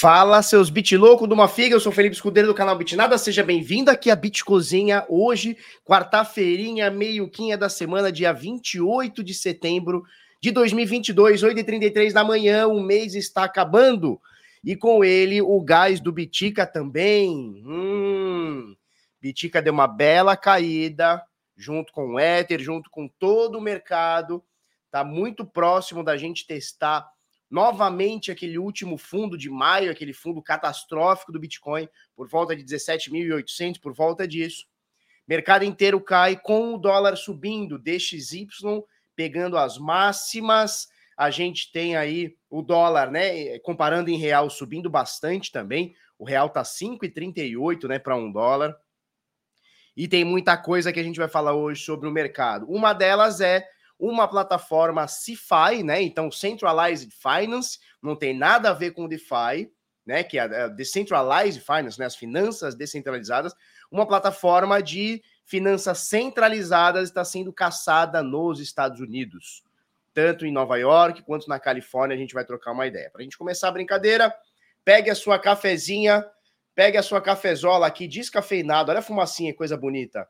Fala, seus bit louco de uma figa, eu sou Felipe Escudeiro do canal Bitnada, seja bem-vindo aqui a Bit Cozinha, hoje, quarta-feirinha, meio-quinha da semana, dia 28 de setembro de 2022, 8h33 da manhã, o mês está acabando, e com ele o gás do Bitica também, hum, Bitica deu uma bela caída, junto com o Ether, junto com todo o mercado, tá muito próximo da gente testar novamente aquele último fundo de maio, aquele fundo catastrófico do Bitcoin, por volta de 17.800, por volta disso. Mercado inteiro cai com o dólar subindo, DXY pegando as máximas. A gente tem aí o dólar, né, comparando em real, subindo bastante também. O real tá 5,38, né, para um dólar. E tem muita coisa que a gente vai falar hoje sobre o mercado. Uma delas é uma plataforma CeFi, né? Então, Centralized Finance, não tem nada a ver com DeFi, né? Que é a Decentralized Finance, né? As finanças descentralizadas. Uma plataforma de finanças centralizadas está sendo caçada nos Estados Unidos, tanto em Nova York quanto na Califórnia. A gente vai trocar uma ideia. Para a gente começar a brincadeira, pegue a sua cafezinha, pegue a sua cafezola aqui, descafeinado. Olha a fumacinha, coisa bonita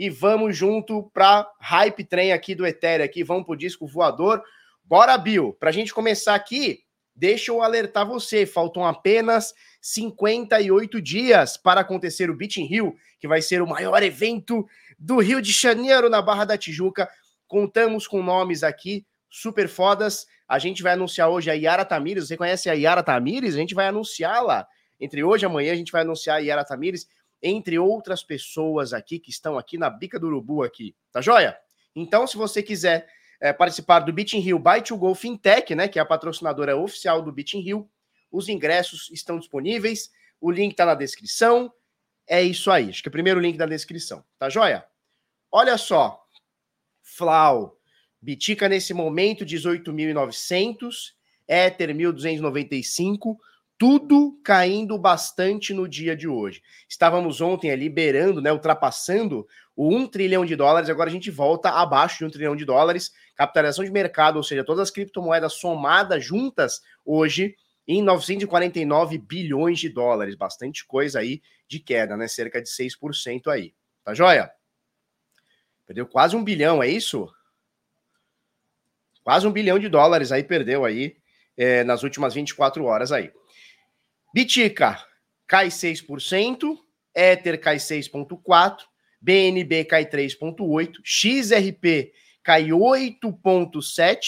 e vamos junto para hype trem aqui do Ethereum aqui, vamos pro disco voador. Bora, Bill. Para a gente começar aqui, deixa eu alertar você, faltam apenas 58 dias para acontecer o Beat in Rio, que vai ser o maior evento do Rio de Janeiro na Barra da Tijuca. Contamos com nomes aqui super fodas. A gente vai anunciar hoje a Yara Tamires. Você conhece a Yara Tamires? A gente vai anunciá-la. Entre hoje e amanhã a gente vai anunciar a Yara Tamires entre outras pessoas aqui que estão aqui na bica do urubu aqui, tá joia? Então, se você quiser é, participar do Beat Rio by to Go Fintech, né, que é a patrocinadora oficial do Beat Rio, os ingressos estão disponíveis, o link tá na descrição. É isso aí, acho que é o primeiro link da descrição, tá joia? Olha só, Flau, Bitica nesse momento 18.900, Ether 1.295, tudo caindo bastante no dia de hoje. Estávamos ontem liberando, né, ultrapassando o 1 trilhão de dólares, agora a gente volta abaixo de 1 trilhão de dólares. Capitalização de mercado, ou seja, todas as criptomoedas somadas juntas hoje em 949 bilhões de dólares. Bastante coisa aí de queda, né? Cerca de 6% aí. Tá joia? Perdeu quase um bilhão, é isso? Quase um bilhão de dólares aí perdeu aí é, nas últimas 24 horas aí. Bitica cai 6%, Ether cai 6,4%, BNB cai 3,8%, XRP cai 8,7%.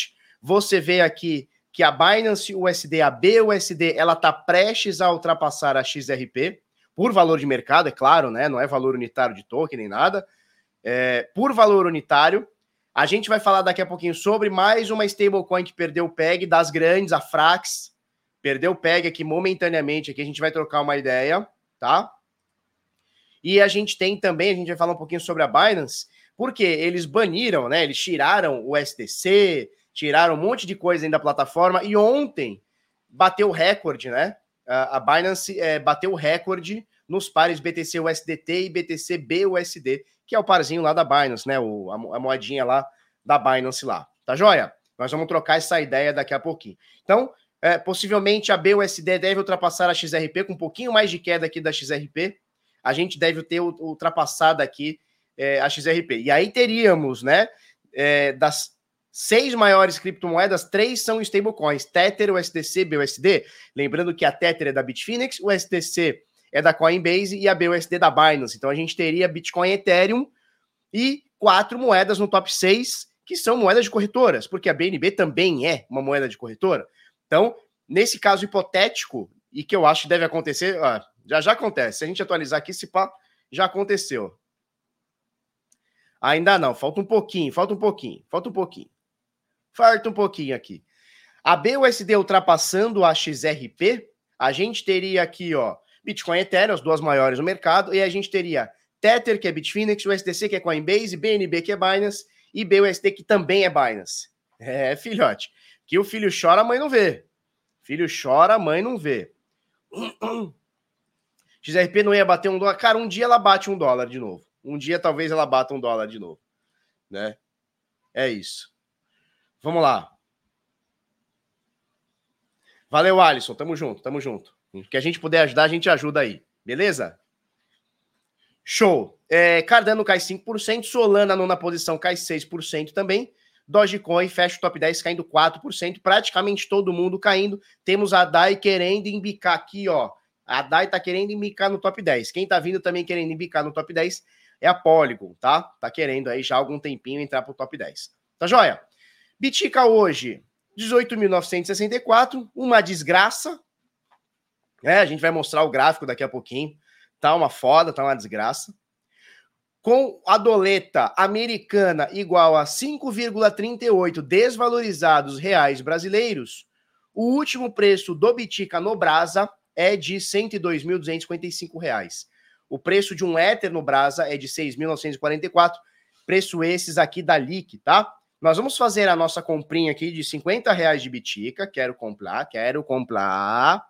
Você vê aqui que a Binance USD, a BUSD, ela está prestes a ultrapassar a XRP, por valor de mercado, é claro, né? Não é valor unitário de token nem nada. É, por valor unitário. A gente vai falar daqui a pouquinho sobre mais uma stablecoin que perdeu o PEG das grandes, a Frax, Perdeu o PEG aqui momentaneamente, aqui a gente vai trocar uma ideia, tá? E a gente tem também, a gente vai falar um pouquinho sobre a Binance, porque eles baniram, né? Eles tiraram o SDC, tiraram um monte de coisa ainda da plataforma, e ontem bateu recorde, né? A Binance é, bateu o recorde nos pares BTC USDT e BTC BUSD, que é o parzinho lá da Binance, né? O, a moedinha lá da Binance lá. Tá joia? Nós vamos trocar essa ideia daqui a pouquinho. Então, é, possivelmente a BUSD deve ultrapassar a XRP com um pouquinho mais de queda aqui da XRP. A gente deve ter ultrapassado aqui é, a XRP. E aí teríamos, né, é, das seis maiores criptomoedas, três são stablecoins: Tether, USDC, BUSD. Lembrando que a Tether é da Bitfinex, o USDC é da Coinbase e a BUSD da Binance. Então a gente teria Bitcoin Ethereum e quatro moedas no top 6 que são moedas de corretoras, porque a BNB também é uma moeda de corretora. Então, nesse caso hipotético, e que eu acho que deve acontecer, ó, já já acontece. Se a gente atualizar aqui, se pá, já aconteceu. Ainda não, falta um pouquinho, falta um pouquinho, falta um pouquinho. Falta um pouquinho aqui. A BUSD ultrapassando a XRP, a gente teria aqui, ó, Bitcoin e Ethereum, as duas maiores no mercado, e a gente teria Tether, que é Bitfinex, USDC, que é Coinbase, BNB, que é Binance, e BUSD, que também é Binance. É, filhote. Que o filho chora, a mãe não vê. Filho chora, a mãe não vê. XRP não ia bater um dólar. Cara, um dia ela bate um dólar de novo. Um dia talvez ela bata um dólar de novo. Né? É isso. Vamos lá. Valeu, Alisson. Tamo junto, tamo junto. O que a gente puder ajudar, a gente ajuda aí. Beleza? Show. É, Cardano cai 5%, Solana nona posição cai 6% também. Dogecoin fecha o top 10 caindo 4%, praticamente todo mundo caindo. Temos a DAI querendo embicar aqui, ó. A DAI tá querendo embicar no top 10. Quem tá vindo também querendo embicar no top 10 é a Polygon, tá? Tá querendo aí já há algum tempinho entrar pro top 10. Tá joia? Bitica hoje, 18.964, uma desgraça. É, a gente vai mostrar o gráfico daqui a pouquinho. Tá uma foda, tá uma desgraça. Com a doleta americana igual a 5,38 desvalorizados reais brasileiros, o último preço do Bitica no Brasa é de R$ 102.255. O preço de um Ether no Brasa é de 6.944. Preço esses aqui da LIC, tá? Nós vamos fazer a nossa comprinha aqui de 50 reais de Bitica. Quero comprar, quero comprar.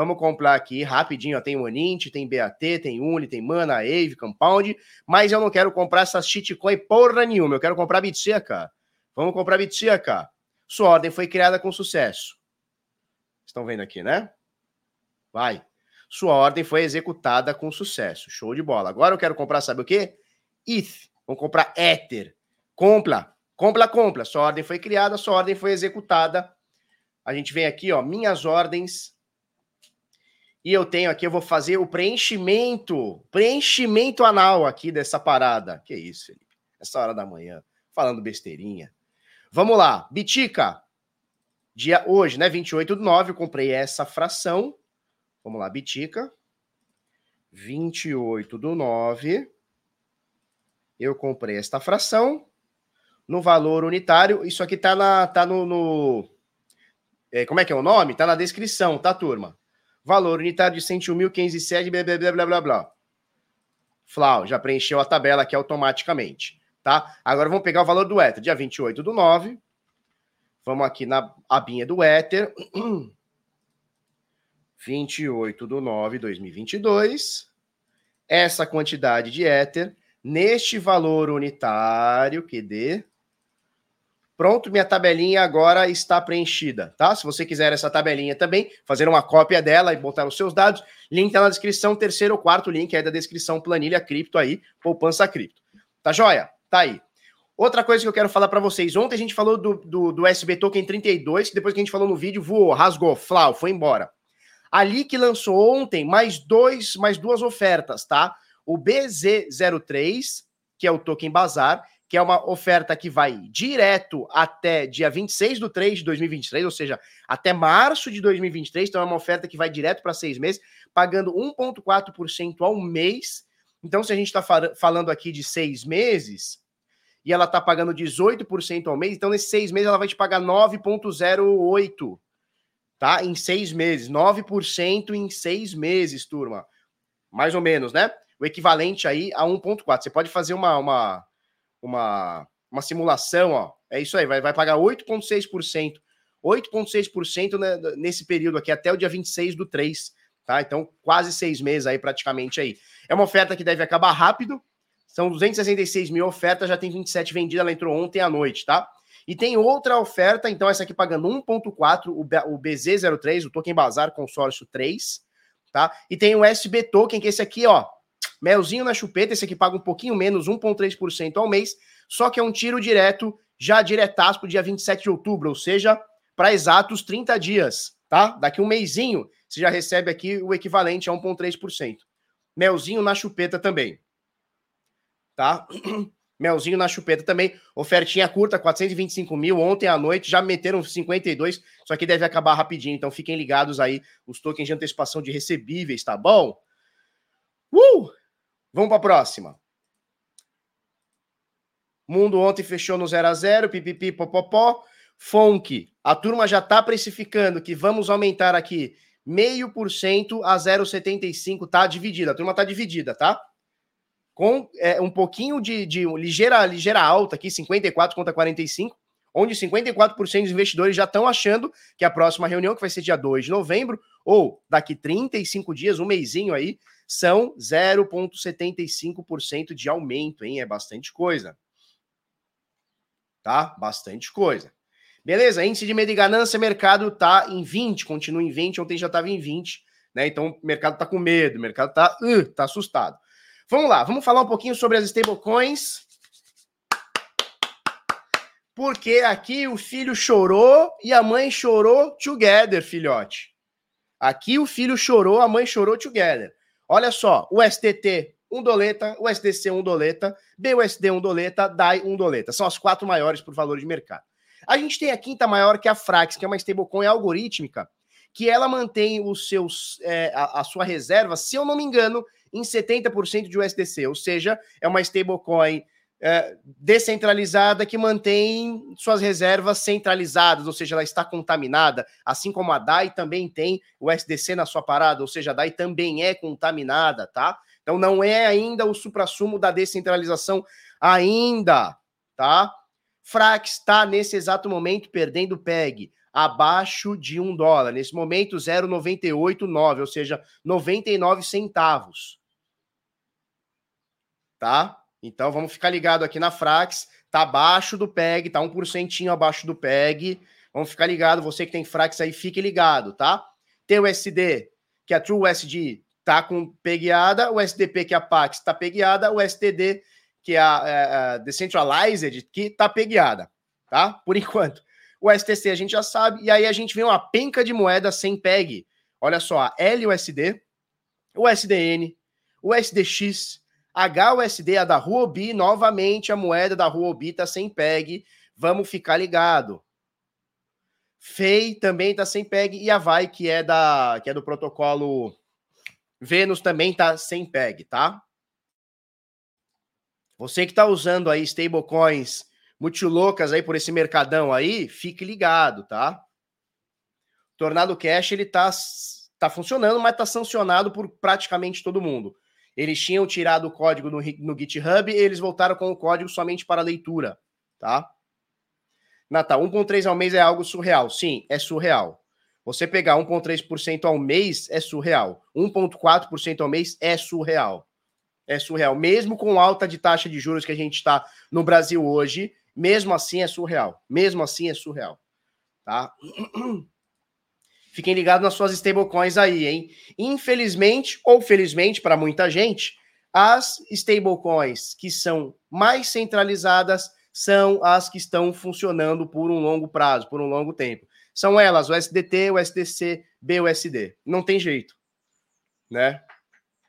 Vamos comprar aqui rapidinho. Ó, tem Onint, tem BAT, tem Uni, tem Mana, Ave, Compound. Mas eu não quero comprar essas shitcoin porra nenhuma. Eu quero comprar Bitica. Vamos comprar Bitica. Sua ordem foi criada com sucesso. Estão vendo aqui, né? Vai. Sua ordem foi executada com sucesso. Show de bola. Agora eu quero comprar, sabe o quê? ETH. Vamos comprar Ether. Compra. Compra, compra. Sua ordem foi criada, sua ordem foi executada. A gente vem aqui, ó, minhas ordens. E eu tenho aqui, eu vou fazer o preenchimento, preenchimento anal aqui dessa parada. Que isso, Felipe? Essa hora da manhã, falando besteirinha. Vamos lá, Bitica. Dia hoje, né, 28 de 9, eu comprei essa fração. Vamos lá, Bitica. 28 do 9. Eu comprei esta fração no valor unitário. Isso aqui tá, na, tá no. no é, como é que é o nome? Tá na descrição, tá, turma? Valor unitário de 101.507, blá, blá, blá, blá, blá. Flau, já preencheu a tabela aqui automaticamente, tá? Agora vamos pegar o valor do Ether, dia 28 do 9. Vamos aqui na abinha do Ether. 28 de 9 de 2022, essa quantidade de éter neste valor unitário, QD. Pronto, minha tabelinha agora está preenchida, tá? Se você quiser essa tabelinha também, fazer uma cópia dela e botar os seus dados, link tá na descrição, terceiro ou quarto link é da descrição planilha cripto aí, poupança cripto. Tá joia? Tá aí. Outra coisa que eu quero falar para vocês, ontem a gente falou do, do, do SB Token 32, que depois que a gente falou no vídeo, voou, rasgou, flau, foi embora. Ali que lançou ontem mais dois, mais duas ofertas, tá? O BZ03, que é o token Bazar, que é uma oferta que vai direto até dia 26 do 3 de 2023, ou seja, até março de 2023. Então é uma oferta que vai direto para seis meses, pagando 1,4% ao mês. Então, se a gente está falando aqui de seis meses e ela está pagando 18% ao mês, então nesses seis meses ela vai te pagar 9,08% tá? Em seis meses, 9% em seis meses, turma. Mais ou menos, né? O equivalente aí a 1,4. Você pode fazer uma, uma, uma, uma simulação, ó. É isso aí, vai, vai pagar 8,6%. 8,6% né, nesse período aqui, até o dia 26 do 3, tá? Então, quase seis meses aí, praticamente aí. É uma oferta que deve acabar rápido. São 266 mil ofertas, já tem 27 vendidas, ela entrou ontem à noite, tá? E tem outra oferta, então essa aqui pagando 1.4, o BZ03, o Token Bazar Consórcio 3, tá? E tem o SB Token, que esse aqui, ó, melzinho na chupeta, esse aqui paga um pouquinho menos, 1.3% ao mês, só que é um tiro direto, já diretaço pro dia 27 de outubro, ou seja, para exatos 30 dias, tá? Daqui um mêsinho, você já recebe aqui o equivalente a 1.3%. Melzinho na chupeta também. Tá? Melzinho na chupeta também. Ofertinha curta, 425 mil. Ontem à noite já meteram 52, só que deve acabar rapidinho. Então fiquem ligados aí, os tokens de antecipação de recebíveis, tá bom? Uh! Vamos para a próxima. Mundo ontem fechou no 0 a 0 pipipi, popopó. Fonk, a turma já está precificando que vamos aumentar aqui meio por cento a 0,75, tá dividida. A turma tá dividida, tá? com é, um pouquinho de, de ligeira, ligeira alta aqui, 54 contra 45, onde 54% dos investidores já estão achando que a próxima reunião, que vai ser dia 2 de novembro, ou daqui 35 dias, um mêsinho aí, são 0,75% de aumento, hein? É bastante coisa. Tá? Bastante coisa. Beleza? Índice de medo e ganância, mercado tá em 20, continua em 20, ontem já estava em 20, Né? Então o mercado está com medo, o mercado está uh, tá assustado. Vamos lá, vamos falar um pouquinho sobre as stablecoins. Porque aqui o filho chorou e a mãe chorou together, filhote. Aqui o filho chorou, a mãe chorou together. Olha só, o STT, um doleta, o SDC, um doleta, BUSD, um doleta, DAI, um doleta. São as quatro maiores por valor de mercado. A gente tem a quinta maior, que é a Frax, que é uma stablecoin algorítmica, que ela mantém os seus, é, a, a, sua reserva, se eu não me engano, em 70% de USDC, ou seja, é uma stablecoin é, descentralizada que mantém suas reservas centralizadas, ou seja, ela está contaminada, assim como a DAI também tem o SDC na sua parada, ou seja, a DAI também é contaminada, tá? Então não é ainda o suprassumo da descentralização ainda, tá? Frax está nesse exato momento perdendo PEG abaixo de um dólar. Nesse momento, 0,989, ou seja, 99 centavos. Tá? Então vamos ficar ligado aqui na Frax. Tá abaixo do PEG, tá 1% abaixo do PEG. Vamos ficar ligado, você que tem Frax aí, fique ligado, tá? Tem o SD, que é a TrueUSD, tá com pegueada, o SDP, que é a Pax, tá pegueada, o STD, que é a, é a Decentralized, que tá pegueada, tá? Por enquanto. O STC a gente já sabe, e aí a gente vê uma penca de moeda sem PEG. Olha só, a LUSD, o SDN, o SDX, HUSD, a da Huobi, novamente a moeda da Huobi tá sem PEG. Vamos ficar ligado. FEI também tá sem PEG e a VAI, que é da que é do protocolo Vênus também tá sem PEG, tá? Você que tá usando aí stablecoins muito loucas aí por esse mercadão aí, fique ligado, tá? Tornado Cash ele tá tá funcionando, mas tá sancionado por praticamente todo mundo. Eles tinham tirado o código no, no GitHub e eles voltaram com o código somente para leitura, tá? Natal, 1,3 ao mês é algo surreal. Sim, é surreal. Você pegar 1,3% ao mês é surreal. 1,4% ao mês é surreal. É surreal. Mesmo com alta de taxa de juros que a gente está no Brasil hoje, mesmo assim é surreal. Mesmo assim é surreal. Tá? Fiquem ligados nas suas stablecoins aí, hein? Infelizmente, ou felizmente para muita gente, as stablecoins que são mais centralizadas são as que estão funcionando por um longo prazo, por um longo tempo. São elas o SDT, o SDC, BUSD. Não tem jeito, né?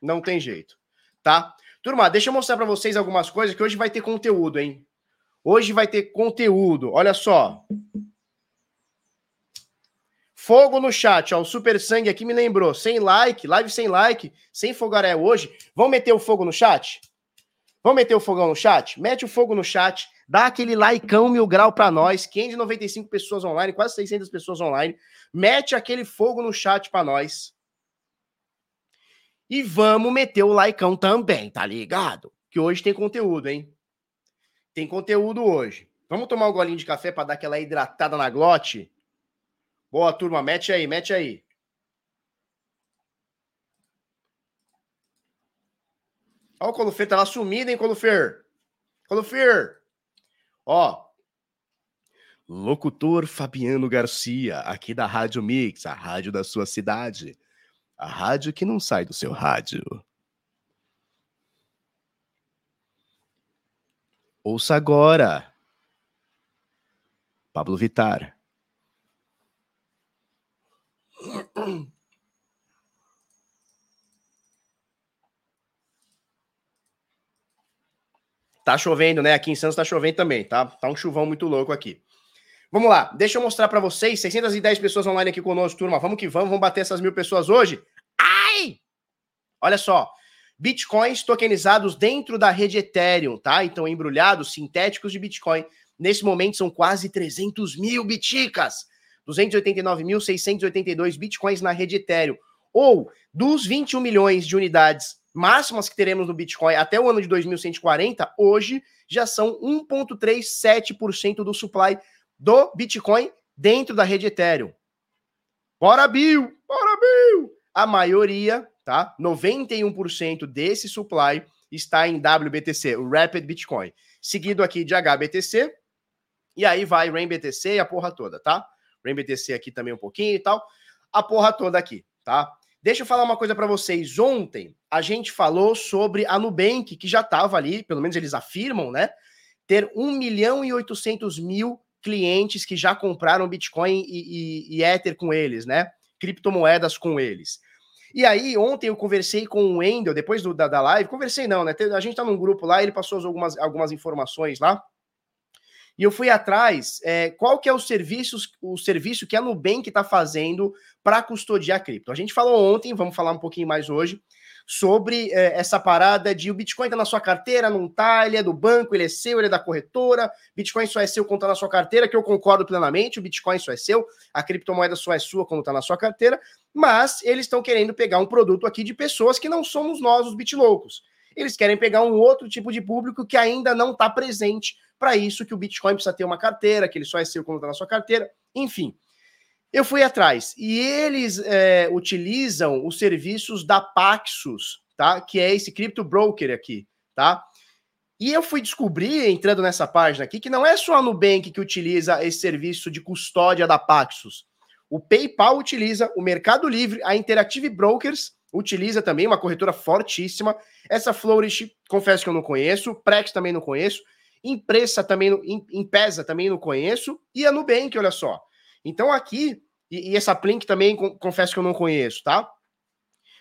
Não tem jeito, tá? Turma, deixa eu mostrar para vocês algumas coisas que hoje vai ter conteúdo, hein? Hoje vai ter conteúdo. Olha só. Fogo no chat, ó. O Super Sangue aqui me lembrou. Sem like, live sem like, sem fogaré hoje. Vamos meter o fogo no chat? Vamos meter o fogão no chat? Mete o fogo no chat, dá aquele likeão mil grau para nós. 595 pessoas online, quase 600 pessoas online. Mete aquele fogo no chat para nós. E vamos meter o likeão também, tá ligado? Que hoje tem conteúdo, hein? Tem conteúdo hoje. Vamos tomar um golinho de café para dar aquela hidratada na glote? Boa, turma. Mete aí, mete aí. Olha o Colufer, tá lá sumido, hein, Colufer? Colufer! Ó. Locutor Fabiano Garcia, aqui da Rádio Mix, a rádio da sua cidade. A rádio que não sai do seu rádio. Ouça agora. Pablo Vitar. Tá chovendo, né? Aqui em Santos tá chovendo também, tá? Tá um chuvão muito louco aqui. Vamos lá, deixa eu mostrar para vocês. 610 pessoas online aqui conosco, turma. Vamos que vamos, vamos bater essas mil pessoas hoje. Ai! Olha só, bitcoins tokenizados dentro da rede Ethereum, tá? Então, embrulhados, sintéticos de Bitcoin. Nesse momento são quase 300 mil biticas. 289.682 bitcoins na rede Ethereum. Ou dos 21 milhões de unidades máximas que teremos no Bitcoin até o ano de 2140, hoje já são 1,37% do supply do Bitcoin dentro da rede Ethereum. Bora, Bill! Bora, Bill! A maioria, tá? 91% desse supply está em WBTC, o Rapid Bitcoin. Seguido aqui de HBTC, e aí vai RainBTC e a porra toda, tá? RainBTC aqui também um pouquinho e tal. A porra toda aqui, tá? Deixa eu falar uma coisa para vocês. Ontem a gente falou sobre a Nubank, que já estava ali, pelo menos eles afirmam, né? Ter 1 milhão e 800 mil clientes que já compraram Bitcoin e, e, e Ether com eles, né? Criptomoedas com eles. E aí, ontem eu conversei com o Wendel, depois do, da, da live, conversei não, né? A gente tá num grupo lá, ele passou algumas, algumas informações lá. E eu fui atrás, é, qual que é o serviço, o serviço que a Nubank está fazendo para custodiar cripto. A gente falou ontem, vamos falar um pouquinho mais hoje, sobre é, essa parada de o Bitcoin está na sua carteira, não tá, ele é do banco, ele é seu, ele é da corretora, Bitcoin só é seu quando está na sua carteira, que eu concordo plenamente, o Bitcoin só é seu, a criptomoeda só é sua quando está na sua carteira, mas eles estão querendo pegar um produto aqui de pessoas que não somos nós, os bitloucos. Eles querem pegar um outro tipo de público que ainda não está presente para isso, que o Bitcoin precisa ter uma carteira, que ele só é seu quando está na sua carteira, enfim. Eu fui atrás e eles é, utilizam os serviços da Paxos, tá? Que é esse crypto broker aqui, tá? E eu fui descobrir, entrando nessa página aqui, que não é só a Nubank que utiliza esse serviço de custódia da Paxos. O PayPal utiliza, o Mercado Livre, a Interactive Brokers utiliza também, uma corretora fortíssima. Essa Flourish, confesso que eu não conheço, Prex também não conheço, Impressa também, Impesa também não conheço, e a Nubank, olha só. Então aqui, e, e essa Plink também confesso que eu não conheço, tá?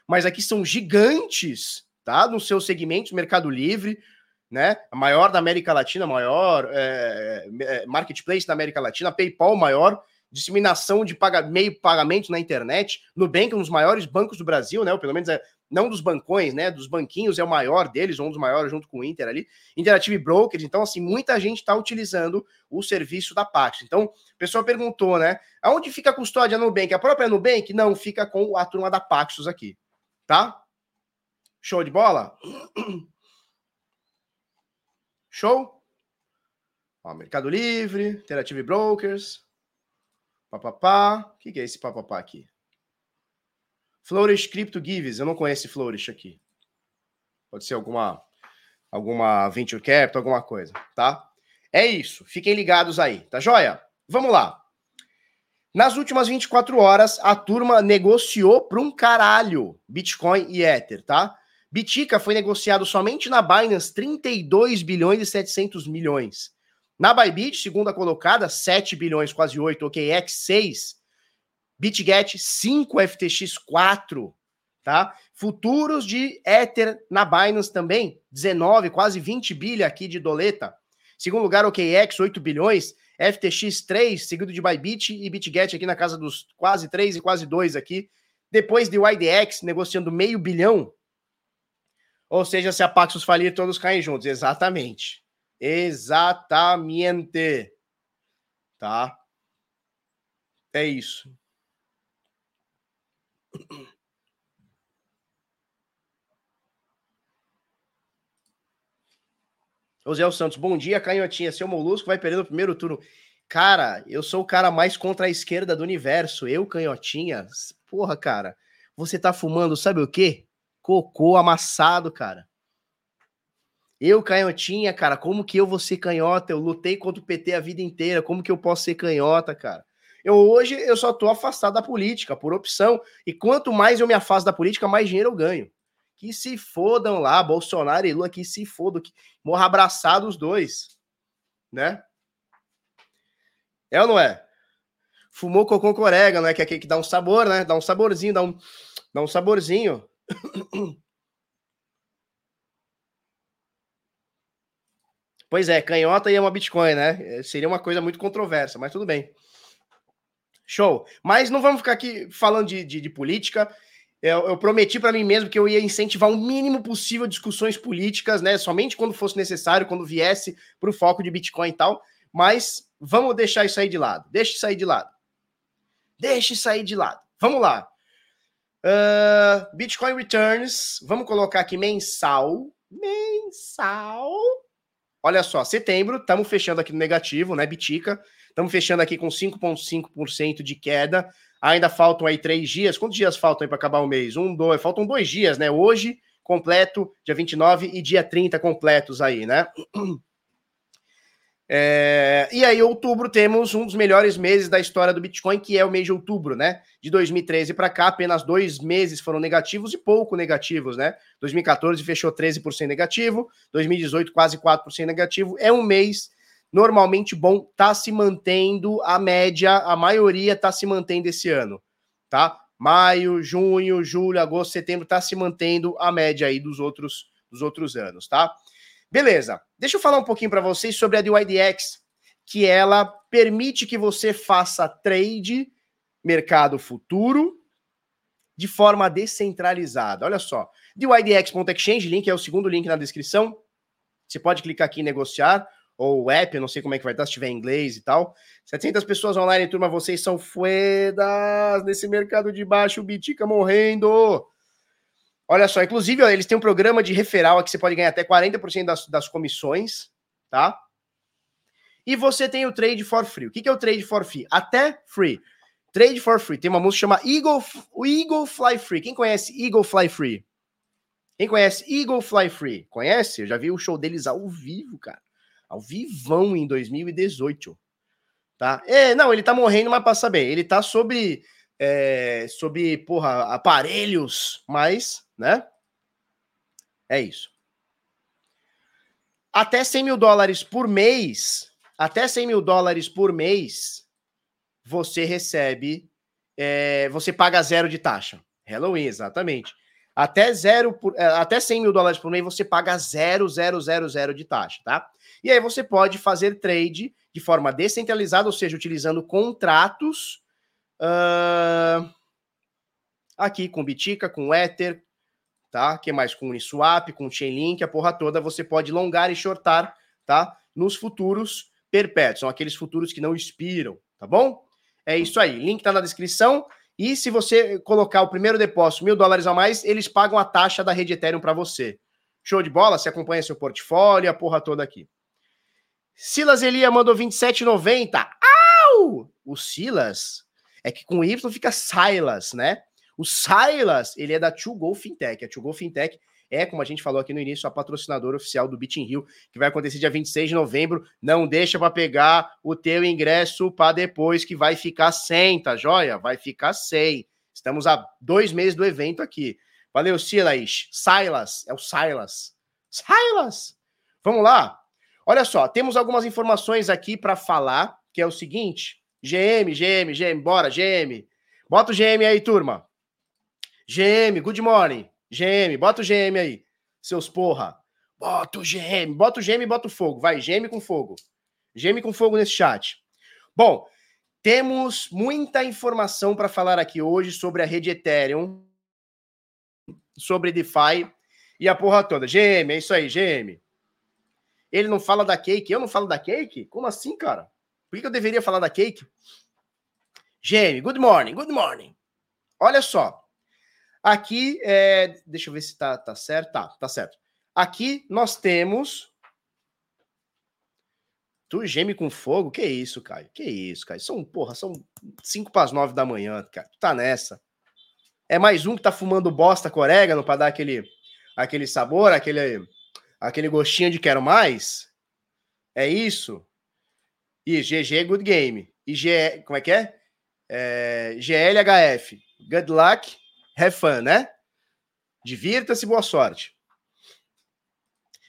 Mas aqui são gigantes, tá? No seu segmento, Mercado Livre, né? A maior da América Latina, maior é, é, marketplace da América Latina, PayPal maior, disseminação de paga, meio pagamento na internet, Nubank, um dos maiores bancos do Brasil, né? Ou pelo menos é, não dos bancões, né? Dos banquinhos é o maior deles, um dos maiores junto com o Inter ali. Interactive Brokers, então assim, muita gente está utilizando o serviço da Pax. Então, o pessoal perguntou, né? Aonde fica a custódia Nubank? A própria Nubank? Não, fica com a turma da Paxos aqui, tá? Show de bola? Show? Ó, Mercado Livre, Interactive Brokers, papapá. O que, que é esse papapá aqui? Flourish Crypto Gives, eu não conheço Flourish aqui. Pode ser alguma alguma venture capital, alguma coisa, tá? É isso. Fiquem ligados aí, tá joia? Vamos lá. Nas últimas 24 horas, a turma negociou para um caralho Bitcoin e Ether, tá? Bitica foi negociado somente na Binance 32 bilhões e 700 milhões. Na Bybit, segunda colocada, 7 bilhões, quase 8, OKX 6 BitGet 5 FTX 4, tá? Futuros de Ether na Binance também, 19, quase 20 bilhões aqui de doleta. Segundo lugar, OKX, 8 bilhões, FTX 3, seguido de Bybit e BitGet aqui na casa dos quase 3 e quase 2 aqui. Depois de YDX negociando meio bilhão. Ou seja, se a Paxos falir, todos caem juntos. Exatamente. Exatamente. Tá? É isso. José Santos, bom dia, canhotinha. Seu molusco vai perder no primeiro turno. Cara, eu sou o cara mais contra a esquerda do universo. Eu, canhotinha. Porra, cara. Você tá fumando, sabe o quê? Cocô amassado, cara. Eu, canhotinha, cara, como que eu vou ser canhota? Eu lutei contra o PT a vida inteira. Como que eu posso ser canhota, cara? Eu hoje eu só tô afastado da política por opção. E quanto mais eu me afasto da política, mais dinheiro eu ganho. Que se fodam lá, Bolsonaro e Lula, que se fodam, que morra abraçado os dois, né? É ou não é? Fumou cocô com orégano, né? Que é aquele que dá um sabor, né? Dá um saborzinho, dá um, dá um saborzinho. Pois é, canhota e é uma Bitcoin, né? Seria uma coisa muito controversa, mas tudo bem. Show. Mas não vamos ficar aqui falando de, de, de política. Eu, eu prometi para mim mesmo que eu ia incentivar o mínimo possível discussões políticas, né? Somente quando fosse necessário, quando viesse para o foco de Bitcoin e tal. Mas vamos deixar isso aí de lado. Deixa isso aí de lado. Deixa isso aí de lado. Vamos lá. Uh, Bitcoin Returns. Vamos colocar aqui mensal. Mensal. Olha só, setembro, estamos fechando aqui no negativo, né? Bitica. Estamos fechando aqui com 5,5% de queda. Ainda faltam aí três dias. Quantos dias faltam aí para acabar o mês? Um, dois. Faltam dois dias, né? Hoje, completo, dia 29 e dia 30 completos aí, né? É, e aí, outubro, temos um dos melhores meses da história do Bitcoin, que é o mês de outubro, né? De 2013 para cá, apenas dois meses foram negativos e pouco negativos, né? 2014 fechou 13% negativo, 2018 quase 4% negativo. É um mês normalmente bom, tá se mantendo a média, a maioria tá se mantendo esse ano, tá? Maio, junho, julho, agosto, setembro tá se mantendo a média aí dos outros dos outros anos, tá? Beleza. Deixa eu falar um pouquinho para vocês sobre a DYDX, que ela permite que você faça trade mercado futuro de forma descentralizada. Olha só. DYDX.exchange, link é o segundo link na descrição. Você pode clicar aqui em negociar ou app, eu não sei como é que vai estar se tiver em inglês e tal. 700 pessoas online, turma, vocês são fuedas nesse mercado de baixo, o Bitica morrendo. Olha só, inclusive, eles têm um programa de referral que você pode ganhar até 40% das, das comissões, tá? E você tem o Trade for Free. O que, que é o Trade for Free? Até free. Trade for Free. Tem uma música chamada Eagle, Eagle Fly Free. Quem conhece Eagle Fly Free? Quem conhece Eagle Fly Free? Conhece? Eu já vi o show deles ao vivo, cara. Ao vivão em 2018. Tá? É, não, ele tá morrendo, mas passa bem. Ele tá sobre, é, sobre, porra, aparelhos, mas né? É isso. Até 100 mil dólares por mês, até 100 mil dólares por mês, você recebe, é, você paga zero de taxa. Halloween, exatamente. Até, zero por, é, até 100 mil dólares por mês, você paga zero, zero, zero, zero de taxa, tá? E aí você pode fazer trade de forma descentralizada, ou seja, utilizando contratos uh, aqui com Bitica, com Ether, tá? Que mais com Uniswap, com Chainlink, a porra toda, você pode longar e shortar, tá? Nos futuros perpétuos, são aqueles futuros que não expiram, tá bom? É isso aí, link tá na descrição. E se você colocar o primeiro depósito, mil dólares a mais, eles pagam a taxa da rede Ethereum para você. Show de bola? Você acompanha seu portfólio, a porra toda aqui. Silas Elia mandou 27,90. Au! O Silas é que com Y fica Silas, né? O Silas, ele é da To Go Fintech. A To Go Fintech é, como a gente falou aqui no início, a patrocinadora oficial do Beat in Rio, que vai acontecer dia 26 de novembro. Não deixa para pegar o teu ingresso para depois, que vai ficar sem, tá joia? Vai ficar sem. Estamos a dois meses do evento aqui. Valeu, Silas. Silas, é o Silas. Silas! Vamos lá. Olha só, temos algumas informações aqui para falar, que é o seguinte. GM, GM, GM, bora, GM. Bota o GM aí, turma. GM, good morning. GM, bota o GM aí. Seus porra. Bota o GM, bota o GM e bota o fogo. Vai, GM com fogo. GM com fogo nesse chat. Bom, temos muita informação para falar aqui hoje sobre a rede Ethereum, sobre DeFi e a porra toda. GM, é isso aí, GM. Ele não fala da Cake, eu não falo da Cake? Como assim, cara? Por que eu deveria falar da Cake? GM, good morning, good morning. Olha só, Aqui, é, deixa eu ver se tá, tá certo. Tá, tá certo. Aqui nós temos. Tu geme com fogo? Que isso, Caio? Que isso, Caio? São, porra, são 5 para as 9 da manhã, cara. Tu tá nessa. É mais um que tá fumando bosta com orégano para dar aquele, aquele sabor, aquele, aquele gostinho de quero mais? É isso? E GG Good Game. E G, como é que é? é GLHF. Good luck have né? Divirta-se, boa sorte.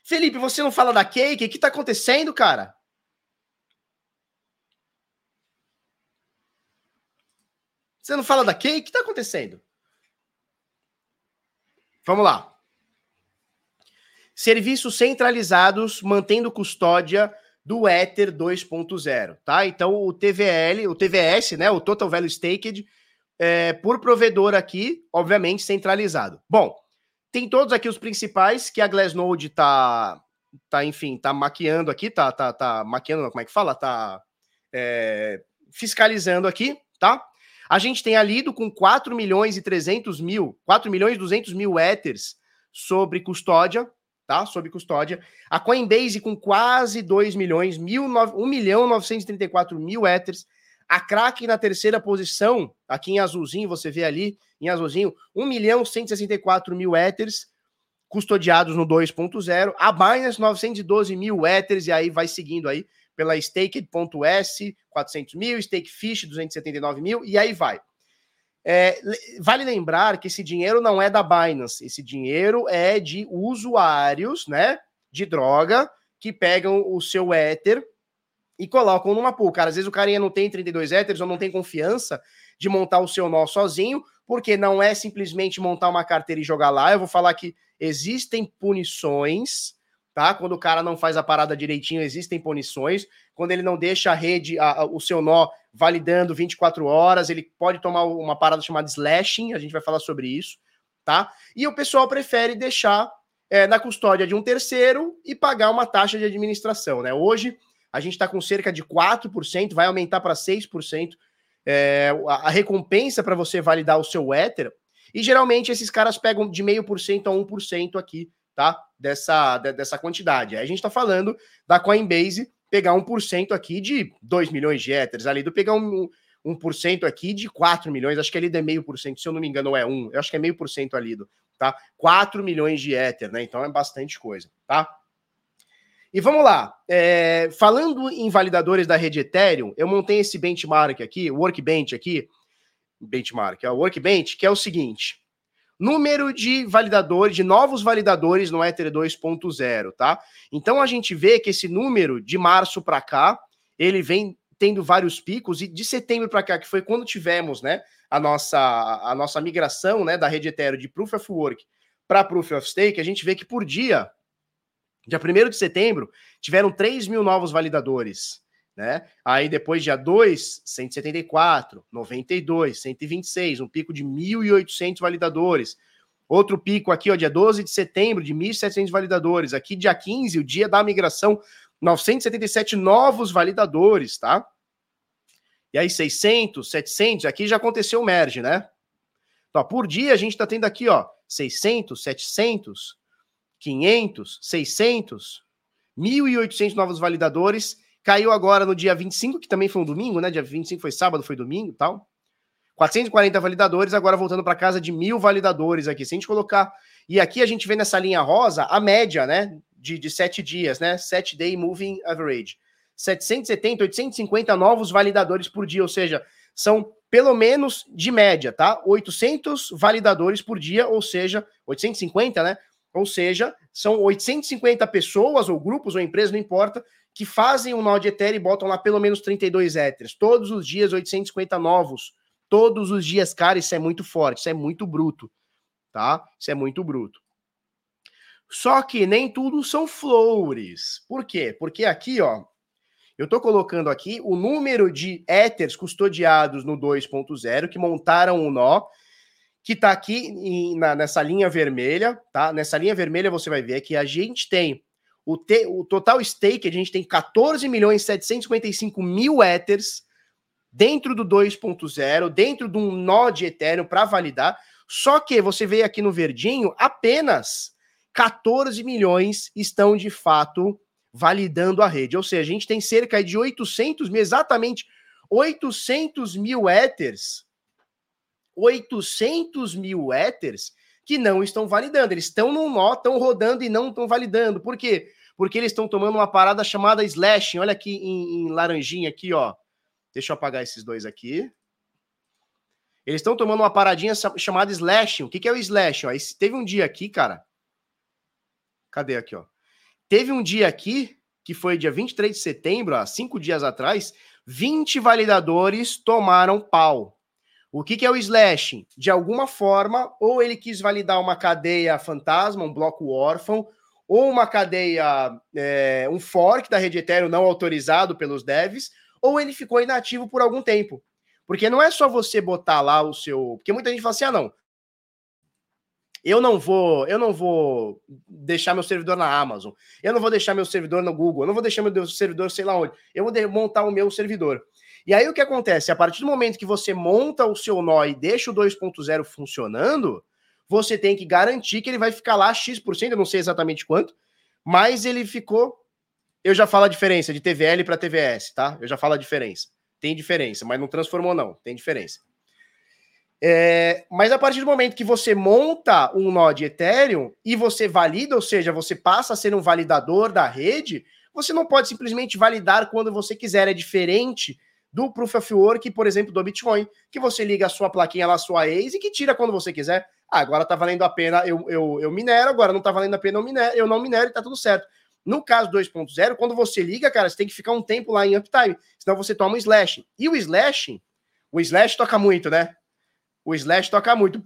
Felipe, você não fala da cake? O que tá acontecendo, cara? Você não fala da cake? O que tá acontecendo? Vamos lá. Serviços centralizados mantendo custódia do Ether 2.0, tá? Então o TVL, o TVS, né, o Total Value Staked, é, por provedor aqui, obviamente centralizado. Bom, tem todos aqui os principais que a Glassnode tá, tá enfim, tá maquiando aqui, tá, tá, tá maquiando, como é que fala? Tá é, fiscalizando aqui, tá? A gente tem a Lido com 4 milhões e 300 mil, 4 milhões e 200 mil Ethers sobre custódia, tá? Sob custódia. A Coinbase com quase 2 milhões, 1 milhão 934 mil Ethers. A craque na terceira posição, aqui em azulzinho, você vê ali, em azulzinho, 1 milhão 164 mil Ethers custodiados no 2.0. A Binance, 912 mil Ethers, e aí vai seguindo aí pela Staked.s, 400 mil, Stakefish, 279 mil, e aí vai. É, vale lembrar que esse dinheiro não é da Binance, esse dinheiro é de usuários, né, de droga, que pegam o seu Ether e colocam numa pool. Cara, às vezes o carinha não tem 32 Ethers ou não tem confiança de montar o seu nó sozinho, porque não é simplesmente montar uma carteira e jogar lá. Eu vou falar que existem punições, tá? Quando o cara não faz a parada direitinho, existem punições. Quando ele não deixa a rede, a, a, o seu nó validando 24 horas, ele pode tomar uma parada chamada slashing, a gente vai falar sobre isso, tá? E o pessoal prefere deixar é, na custódia de um terceiro e pagar uma taxa de administração, né? Hoje a gente está com cerca de 4%, vai aumentar para 6% é, a, recompensa para você validar o seu Ether. E geralmente esses caras pegam de meio por cento a 1% aqui, tá? Dessa, de, dessa quantidade. Aí a gente está falando da Coinbase pegar 1% aqui de 2 milhões de Ethers, ali do pegar um, 1% aqui de 4 milhões, acho que ali é meio por cento, se eu não me engano, é 1, eu acho que é meio por cento ali, tá? 4 milhões de Ether, né? Então é bastante coisa, tá? E vamos lá. É, falando em validadores da rede Ethereum, eu montei esse benchmark aqui, o workbench aqui, benchmark, é o workbench, que é o seguinte: número de validadores, de novos validadores no Ether 2.0, tá? Então a gente vê que esse número de março para cá, ele vem tendo vários picos e de setembro para cá, que foi quando tivemos, né, a nossa a nossa migração, né, da rede Ethereum de Proof of Work para Proof of Stake, a gente vê que por dia Dia 1 de setembro, tiveram 3 mil novos validadores. Né? Aí depois, dia 2, 174, 92, 126, um pico de 1.800 validadores. Outro pico aqui, ó, dia 12 de setembro, de 1.700 validadores. Aqui, dia 15, o dia da migração, 977 novos validadores, tá? E aí, 600, 700, aqui já aconteceu o merge, né? Então, por dia, a gente tá tendo aqui, ó, 600, 700, 500, 600, 1.800 novos validadores. Caiu agora no dia 25, que também foi um domingo, né? Dia 25 foi sábado, foi domingo tal. 440 validadores, agora voltando para casa de mil validadores aqui. Se a gente colocar. E aqui a gente vê nessa linha rosa a média, né? De, de sete dias, né? Sete day moving average. 770, 850 novos validadores por dia, ou seja, são pelo menos de média, tá? 800 validadores por dia, ou seja, 850, né? Ou seja, são 850 pessoas, ou grupos, ou empresas, não importa, que fazem um nó de Ethereum e botam lá pelo menos 32 Ethers. Todos os dias, 850 novos. Todos os dias, cara, isso é muito forte, isso é muito bruto, tá? Isso é muito bruto. Só que nem tudo são flores. Por quê? Porque aqui, ó, eu tô colocando aqui o número de Ethers custodiados no 2.0 que montaram o nó que está aqui em, na, nessa linha vermelha, tá? Nessa linha vermelha você vai ver que a gente tem o, te, o total stake, a gente tem 14 milhões 755 mil Ethers dentro do 2.0, dentro de um nó de Ethereum para validar. Só que você vê aqui no verdinho, apenas 14 milhões estão de fato validando a rede. Ou seja, a gente tem cerca de 800 mil, exatamente 800 mil Ethers 800 mil Ethers que não estão validando. Eles estão no nó, estão rodando e não estão validando. Por quê? Porque eles estão tomando uma parada chamada slashing. Olha aqui em, em laranjinha aqui, ó. Deixa eu apagar esses dois aqui. Eles estão tomando uma paradinha chamada slashing. O que, que é o slashing? Ó, teve um dia aqui, cara. Cadê aqui, ó? Teve um dia aqui, que foi dia 23 de setembro, há cinco dias atrás, 20 validadores tomaram pau. O que, que é o slashing? De alguma forma, ou ele quis validar uma cadeia fantasma, um bloco órfão, ou uma cadeia, é, um fork da rede Ethereum não autorizado pelos devs, ou ele ficou inativo por algum tempo. Porque não é só você botar lá o seu. Porque muita gente fala assim: ah, não. Eu não vou, eu não vou deixar meu servidor na Amazon. Eu não vou deixar meu servidor no Google. Eu não vou deixar meu servidor sei lá onde. Eu vou montar o meu servidor. E aí o que acontece? A partir do momento que você monta o seu nó e deixa o 2.0 funcionando, você tem que garantir que ele vai ficar lá X%, eu não sei exatamente quanto, mas ele ficou. Eu já falo a diferença de TVL para TVS, tá? Eu já falo a diferença. Tem diferença, mas não transformou, não. Tem diferença. É, mas a partir do momento que você monta um nó de Ethereum e você valida, ou seja, você passa a ser um validador da rede, você não pode simplesmente validar quando você quiser. É diferente do Proof of Work, por exemplo, do Bitcoin, que você liga a sua plaquinha lá, a sua ex, e que tira quando você quiser. Ah, agora tá valendo a pena, eu, eu, eu minero, agora não tá valendo a pena, eu, minero, eu não minero e tá tudo certo. No caso 2.0, quando você liga, cara, você tem que ficar um tempo lá em uptime, senão você toma um slash. E o slash, o slash toca muito, né? O slash toca muito.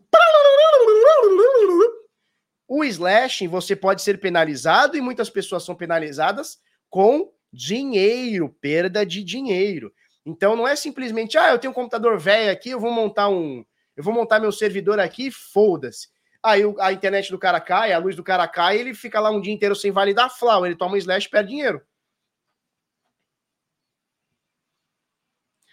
O slashing você pode ser penalizado e muitas pessoas são penalizadas com dinheiro, perda de dinheiro. Então não é simplesmente, ah, eu tenho um computador velho aqui, eu vou montar um, eu vou montar meu servidor aqui, foda-se. Aí a internet do cara cai, a luz do cara cai, ele fica lá um dia inteiro sem validar flau, ele toma um slash e perde dinheiro.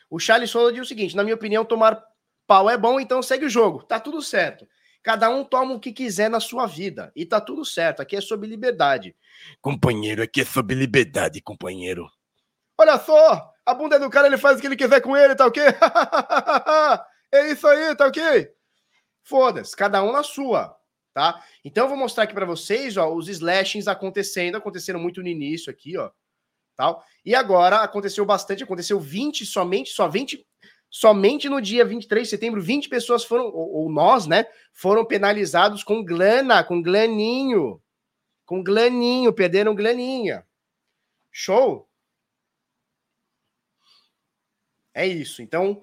O Charles Sola diz o seguinte: na minha opinião, tomar pau é bom, então segue o jogo. Tá tudo certo. Cada um toma o que quiser na sua vida. E tá tudo certo. Aqui é sobre liberdade. Companheiro, aqui é sobre liberdade, companheiro. Olha só! A bunda do cara, ele faz o que ele quiser com ele, tá ok? é isso aí, tá ok? Foda-se, cada um na sua, tá? Então eu vou mostrar aqui para vocês, ó, os slashings acontecendo, aconteceram muito no início aqui, ó, tal. E agora aconteceu bastante, aconteceu 20 somente, só 20 somente no dia 23 de setembro, 20 pessoas foram, ou, ou nós, né, foram penalizados com glana, com glaninho, com glaninho, perderam glaninha. Show? É isso. Então,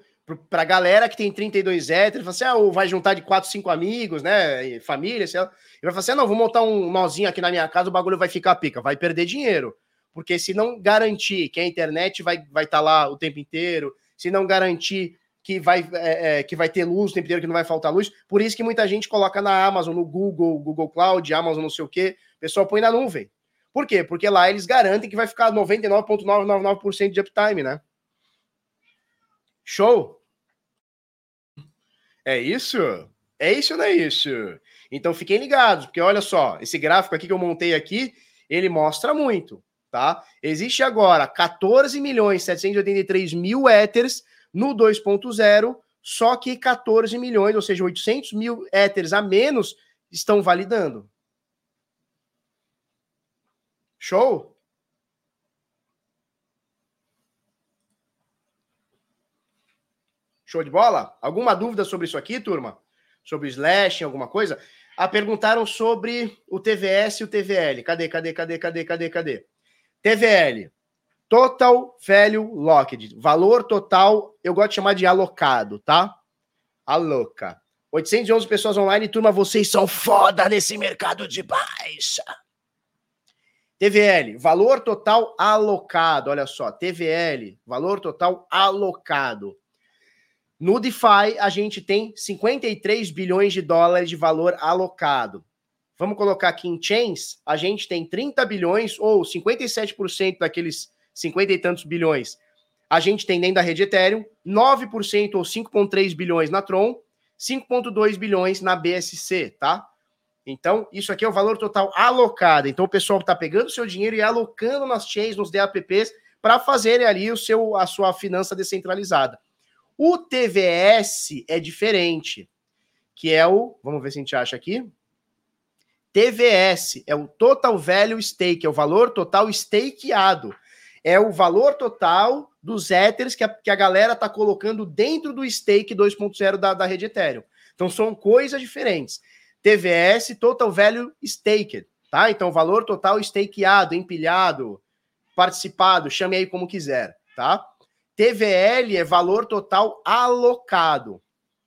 para a galera que tem 32 héteros, assim, ah, ou vai juntar de 4, 5 amigos, né? Família, sei lá. E vai falar assim: ah, não, vou montar um nozinho aqui na minha casa, o bagulho vai ficar pica, vai perder dinheiro. Porque se não garantir que a internet vai estar vai tá lá o tempo inteiro, se não garantir que vai, é, é, que vai ter luz o tempo inteiro, que não vai faltar luz, por isso que muita gente coloca na Amazon, no Google, Google Cloud, Amazon não sei o quê, o pessoal põe na nuvem. Por quê? Porque lá eles garantem que vai ficar 99,999% de uptime, né? Show? É isso? É isso ou não é isso? Então fiquem ligados, porque olha só, esse gráfico aqui que eu montei aqui, ele mostra muito, tá? Existe agora 14 milhões 783 mil éteres no 2.0, só que 14 milhões, ou seja, 800 mil éteres a menos estão validando. Show? Show de bola? Alguma dúvida sobre isso aqui, turma? Sobre o slashing, alguma coisa? Ah, perguntaram sobre o TVS e o TVL. Cadê, cadê, cadê, cadê, cadê, cadê? TVL, Total Value Locked. Valor total, eu gosto de chamar de alocado, tá? Aloca. 811 pessoas online, turma, vocês são foda nesse mercado de baixa. TVL, valor total alocado, olha só, TVL, valor total alocado. No DeFi, a gente tem 53 bilhões de dólares de valor alocado. Vamos colocar aqui em chains, a gente tem 30 bilhões, ou 57% daqueles 50 e tantos bilhões, a gente tem dentro da rede Ethereum, 9% ou 5,3 bilhões na Tron, 5,2 bilhões na BSC, tá? Então, isso aqui é o valor total alocado. Então, o pessoal está pegando o seu dinheiro e alocando nas chains, nos DApps, para fazerem ali o seu, a sua finança descentralizada. O TVS é diferente, que é o, vamos ver se a gente acha aqui. TVS é o Total Value Stake, é o valor total stakeado. É o valor total dos Ethers que a, que a galera está colocando dentro do stake 2.0 da, da rede Ethereum. Então são coisas diferentes. TVS, Total Value Staked, tá? Então valor total stakeado, empilhado, participado, chame aí como quiser, tá? TVL é valor total alocado,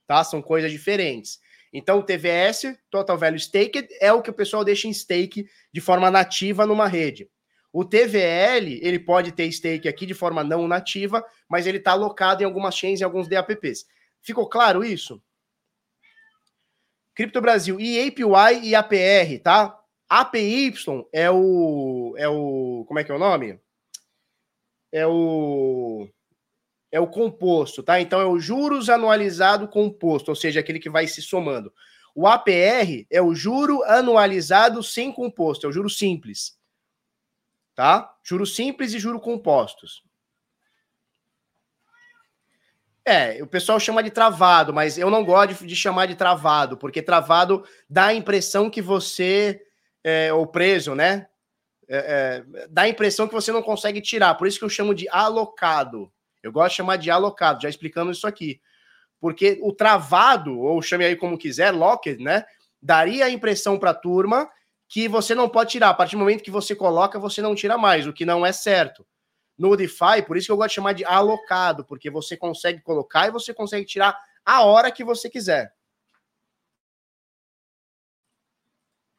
tá? São coisas diferentes. Então, o TVS, Total Value Staked, é o que o pessoal deixa em stake de forma nativa numa rede. O TVL, ele pode ter stake aqui de forma não nativa, mas ele está alocado em algumas chains e alguns DApps. Ficou claro isso? Cripto Brasil, e APY e APR, tá? APY é o é o como é que é o nome? É o é o composto, tá? Então é o juros anualizado composto, ou seja, aquele que vai se somando. O APR é o juro anualizado sem composto, é o juro simples. Tá? Juro simples e juro compostos. É, o pessoal chama de travado, mas eu não gosto de, chamar de travado, porque travado dá a impressão que você é o preso, né? é, é, dá a impressão que você não consegue tirar. Por isso que eu chamo de alocado. Eu gosto de chamar de alocado, já explicando isso aqui. Porque o travado, ou chame aí como quiser, locked, né? Daria a impressão para a turma que você não pode tirar. A partir do momento que você coloca, você não tira mais, o que não é certo. No DeFi, por isso que eu gosto de chamar de alocado, porque você consegue colocar e você consegue tirar a hora que você quiser.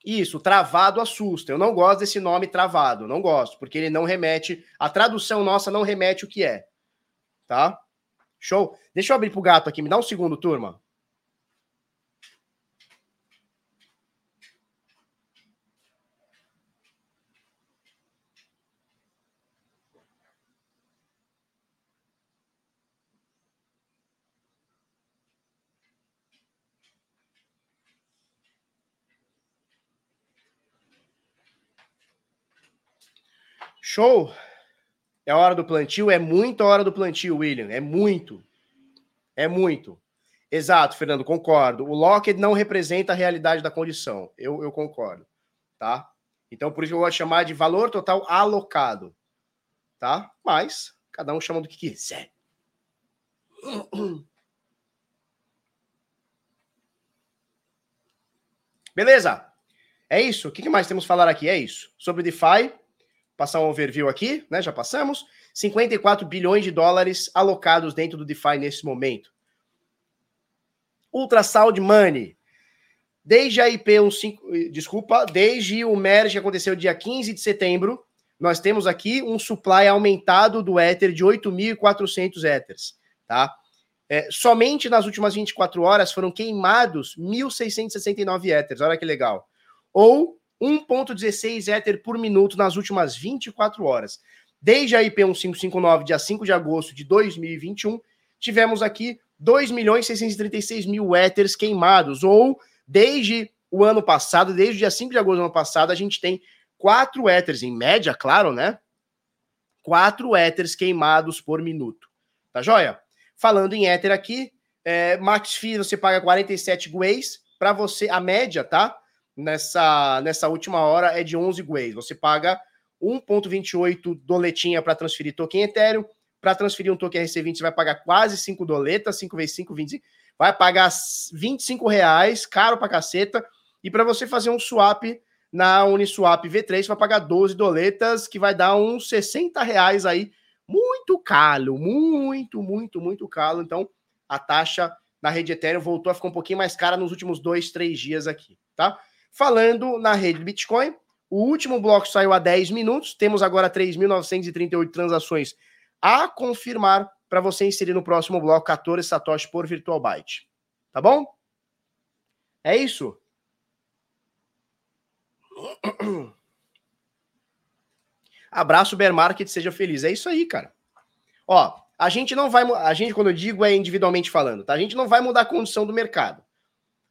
Isso, travado assusta. Eu não gosto desse nome travado, não gosto, porque ele não remete, a tradução nossa não remete o que é. Tá? Show? Deixa eu abrir pro gato aqui, me dá um segundo, turma. Show? É hora do plantio? É muito hora do plantio, William. É muito. É muito. Exato, Fernando, concordo. O Locked não representa a realidade da condição. Eu, eu concordo. Tá? Então, por isso eu vou chamar de valor total alocado. Tá? Mas, cada um chama do que quiser. Beleza? É isso. O que mais temos a falar aqui? É isso. Sobre DeFi passar um overview aqui, né? Já passamos. 54 bilhões de dólares alocados dentro do DeFi nesse momento. Ultrasound Money. Desde a IP 15, desculpa, desde o merge que aconteceu dia 15 de setembro, nós temos aqui um supply aumentado do Ether de 8.400 Ethers, tá? É, somente nas últimas 24 horas foram queimados 1.669 Ethers, olha que legal. Ou 1,16 Ether por minuto nas últimas 24 horas. Desde a IP 1559, dia 5 de agosto de 2021, tivemos aqui 2 milhões 636 mil Ethers queimados, ou desde o ano passado, desde o dia 5 de agosto do ano passado, a gente tem 4 Ethers, em média, claro, né? 4 Ethers queimados por minuto. Tá joia? Falando em Ether aqui, é, Max Fee você paga 47 Guays, para você, a média, tá? Nessa, nessa última hora é de 11 Guays. Você paga 1,28 doletinha para transferir token Ethereum. Para transferir um token RC20, você vai pagar quase 5 doletas, 5 vezes 5, 25. Vai pagar 25 reais, caro pra caceta. E para você fazer um swap na Uniswap V3, você vai pagar 12 doletas, que vai dar uns 60 reais aí. Muito caro, muito, muito, muito caro. Então, a taxa na rede Ethereum voltou a ficar um pouquinho mais cara nos últimos dois, três dias aqui, tá? Falando na rede do Bitcoin, o último bloco saiu há 10 minutos, temos agora 3.938 transações a confirmar para você inserir no próximo bloco 14 satoshi por virtual byte. Tá bom? É isso. Abraço bear market, seja feliz. É isso aí, cara. Ó, a gente não vai, a gente quando eu digo é individualmente falando, tá? A gente não vai mudar a condição do mercado,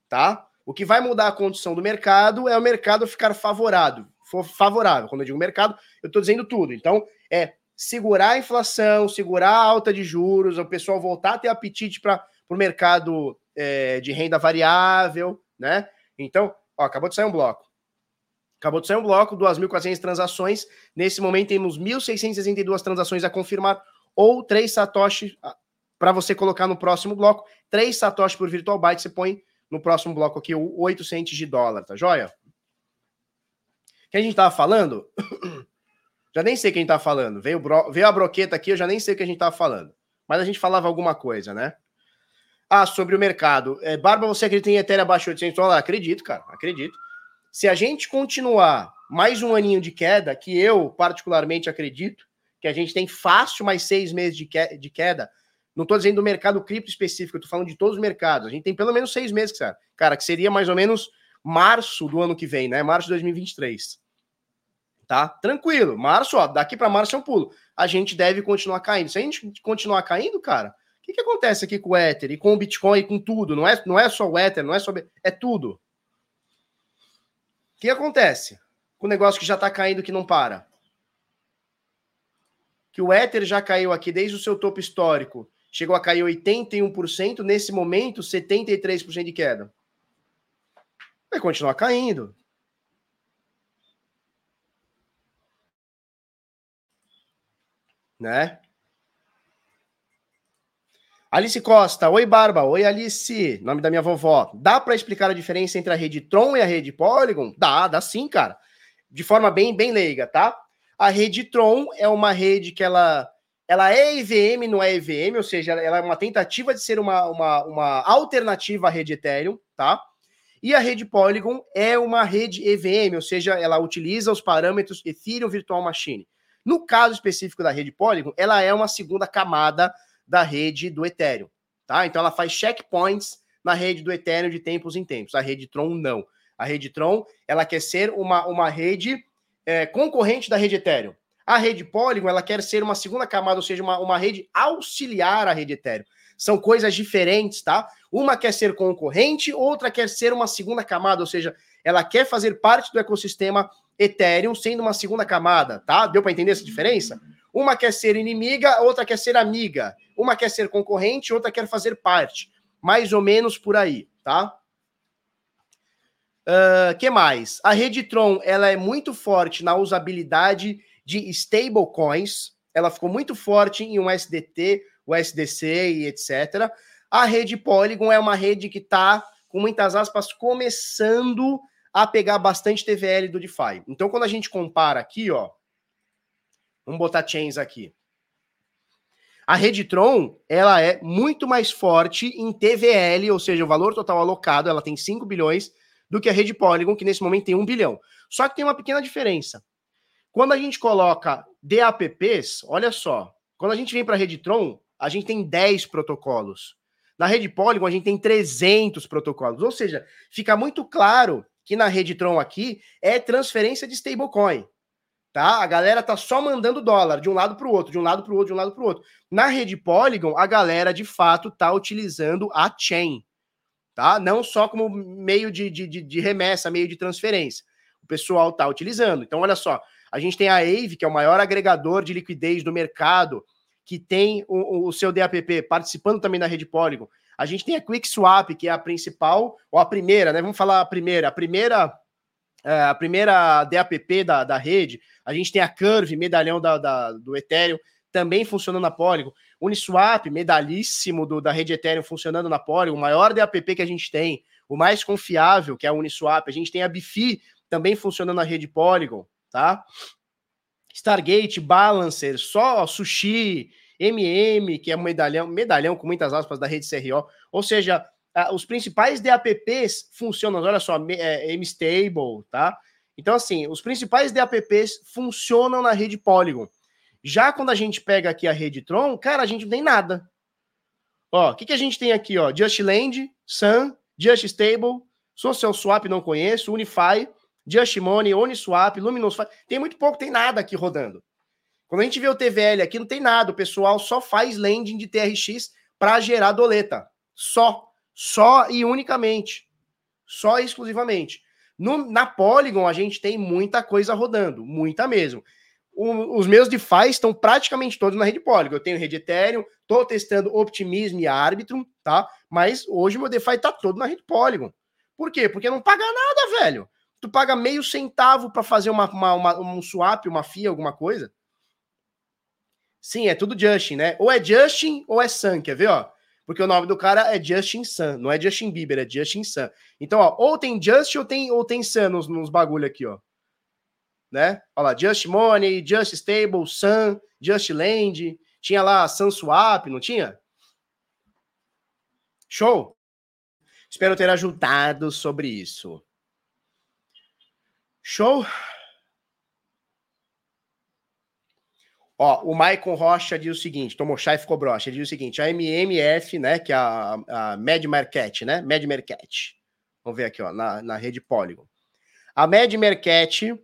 tá? O que vai mudar a condição do mercado é o mercado ficar favorável. Favorável. Quando eu digo mercado, eu estou dizendo tudo. Então, é segurar a inflação, segurar a alta de juros, o pessoal voltar a ter apetite para o mercado é, de renda variável, né? Então, ó, acabou de sair um bloco. Acabou de sair um bloco, 2.400 transações. Nesse momento temos 1.662 transações a confirmar ou 3 satoshi ah, para você colocar no próximo bloco. 3 satoshi por virtual byte, você põe no próximo bloco aqui, o 8 centes de dólar, tá joia? que a gente tava falando? já nem sei quem tá falando. Veio, bro... Veio a broqueta aqui, eu já nem sei o que a gente tava falando. Mas a gente falava alguma coisa, né? Ah, sobre o mercado. É, Barba, você acredita em Ethereum abaixo de 800 dólares? Acredito, cara, acredito. Se a gente continuar mais um aninho de queda, que eu particularmente acredito, que a gente tem fácil mais seis meses de, queda, não estou dizendo do mercado cripto específico, tô falando de todos os mercados. A gente tem pelo menos seis meses, cara. Cara, que seria mais ou menos março do ano que vem, né? Março de 2023. Tá? Tranquilo. Março, ó, daqui para março é um pulo. A gente deve continuar caindo. Se a gente continuar caindo, cara, o que, que acontece aqui com o Ether e com o Bitcoin e com tudo? Não é, não é só o Ether, não é só. É tudo. O que acontece com o negócio que já está caindo que não para? Que o Ether já caiu aqui desde o seu topo histórico chegou a cair 81%, nesse momento, 73% de queda. Vai continuar caindo. né? Alice Costa, oi Barba, oi Alice, nome da minha vovó. Dá para explicar a diferença entre a rede Tron e a rede Polygon? Dá, dá sim, cara. De forma bem, bem leiga, tá? A rede Tron é uma rede que ela, ela é EVM, não é EVM, ou seja, ela é uma tentativa de ser uma, uma, uma alternativa à rede Ethereum, tá? E a rede Polygon é uma rede EVM, ou seja, ela utiliza os parâmetros Ethereum Virtual Machine. No caso específico da rede Polygon, ela é uma segunda camada da rede do Ethereum, tá? Então ela faz checkpoints na rede do Ethereum de tempos em tempos. A rede Tron não. A rede Tron, ela quer ser uma, uma rede é, concorrente da rede Ethereum. A rede Polygon, ela quer ser uma segunda camada, ou seja, uma, uma rede auxiliar à rede Ethereum. São coisas diferentes, tá? Uma quer ser concorrente, outra quer ser uma segunda camada, ou seja, ela quer fazer parte do ecossistema Ethereum sendo uma segunda camada, tá? Deu para entender essa diferença? Uma quer ser inimiga, outra quer ser amiga. Uma quer ser concorrente, outra quer fazer parte. Mais ou menos por aí, tá? Uh, que mais? A rede Tron ela é muito forte na usabilidade de stablecoins. Ela ficou muito forte em um SDT, o SDC e etc. A rede Polygon é uma rede que está, com muitas aspas, começando a pegar bastante TVL do DeFi. Então, quando a gente compara aqui, ó, vamos botar chains aqui. A rede Tron, ela é muito mais forte em TVL, ou seja, o valor total alocado, ela tem 5 bilhões, do que a rede Polygon, que nesse momento tem 1 bilhão. Só que tem uma pequena diferença. Quando a gente coloca DAPPs, olha só, quando a gente vem para a rede Tron, a gente tem 10 protocolos. Na rede Polygon, a gente tem 300 protocolos. Ou seja, fica muito claro que na rede Tron aqui é transferência de stablecoin. Tá? A galera tá só mandando dólar de um lado para o outro, de um lado para o outro, de um lado para o outro. Na rede Polygon, a galera de fato tá utilizando a chain, tá? Não só como meio de, de, de remessa, meio de transferência. O pessoal tá utilizando. Então, olha só, a gente tem a Aave, que é o maior agregador de liquidez do mercado, que tem o, o seu DAPP participando também da rede Polygon. A gente tem a QuickSwap, que é a principal, ou a primeira, né? Vamos falar a primeira. A primeira, é, a primeira DAPP da, da rede. A gente tem a Curve, medalhão da, da, do Ethereum, também funcionando na Polygon. Uniswap, medalhíssimo do, da rede Ethereum funcionando na Polygon. O maior DAPP que a gente tem, o mais confiável, que é a Uniswap. A gente tem a Bifi, também funcionando na rede Polygon, tá? Stargate, Balancer, só Sushi, MM, que é um medalhão, medalhão com muitas aspas da rede CRO. Ou seja, os principais DAPPs funcionam, olha só, é, MStable, tá? Então, assim, os principais DAPPs funcionam na rede Polygon. Já quando a gente pega aqui a rede Tron, cara, a gente não tem nada. Ó, o que, que a gente tem aqui, ó? Just Land, Sun, Just Stable, Social Swap não conheço, Unify, Just Money, Uniswap, Luminous, tem muito pouco, tem nada aqui rodando. Quando a gente vê o TVL aqui, não tem nada, o pessoal só faz lending de TRX para gerar doleta. Só, só e unicamente. Só e exclusivamente. No, na Polygon, a gente tem muita coisa rodando, muita mesmo. O, os meus DeFi estão praticamente todos na rede Polygon. Eu tenho rede Ethereum, estou testando Optimism e Arbitrum, tá? Mas hoje meu DeFi está todo na rede Polygon. Por quê? Porque não paga nada, velho tu paga meio centavo para fazer uma, uma, uma, um swap, uma FIA, alguma coisa. Sim, é tudo Justin, né? Ou é Justin ou é Sun, quer ver, ó? Porque o nome do cara é Justin Sun, não é Justin Bieber, é Justin Sun. Então, ó, ou tem Justin ou tem, ou tem Sun nos, nos bagulho aqui, ó. Né? Olha lá, Just Money, Just Stable, Sun, Just Land. Tinha lá Sun Swap, não tinha? Show! Espero ter ajudado sobre isso. Show? Ó, o Maicon Rocha diz o seguinte, tomou chá e ficou broxa, ele diz o seguinte, a MMF, né, que é a, a Med Market, né, Med Market, vamos ver aqui, ó, na, na rede Polygon. A Med Market,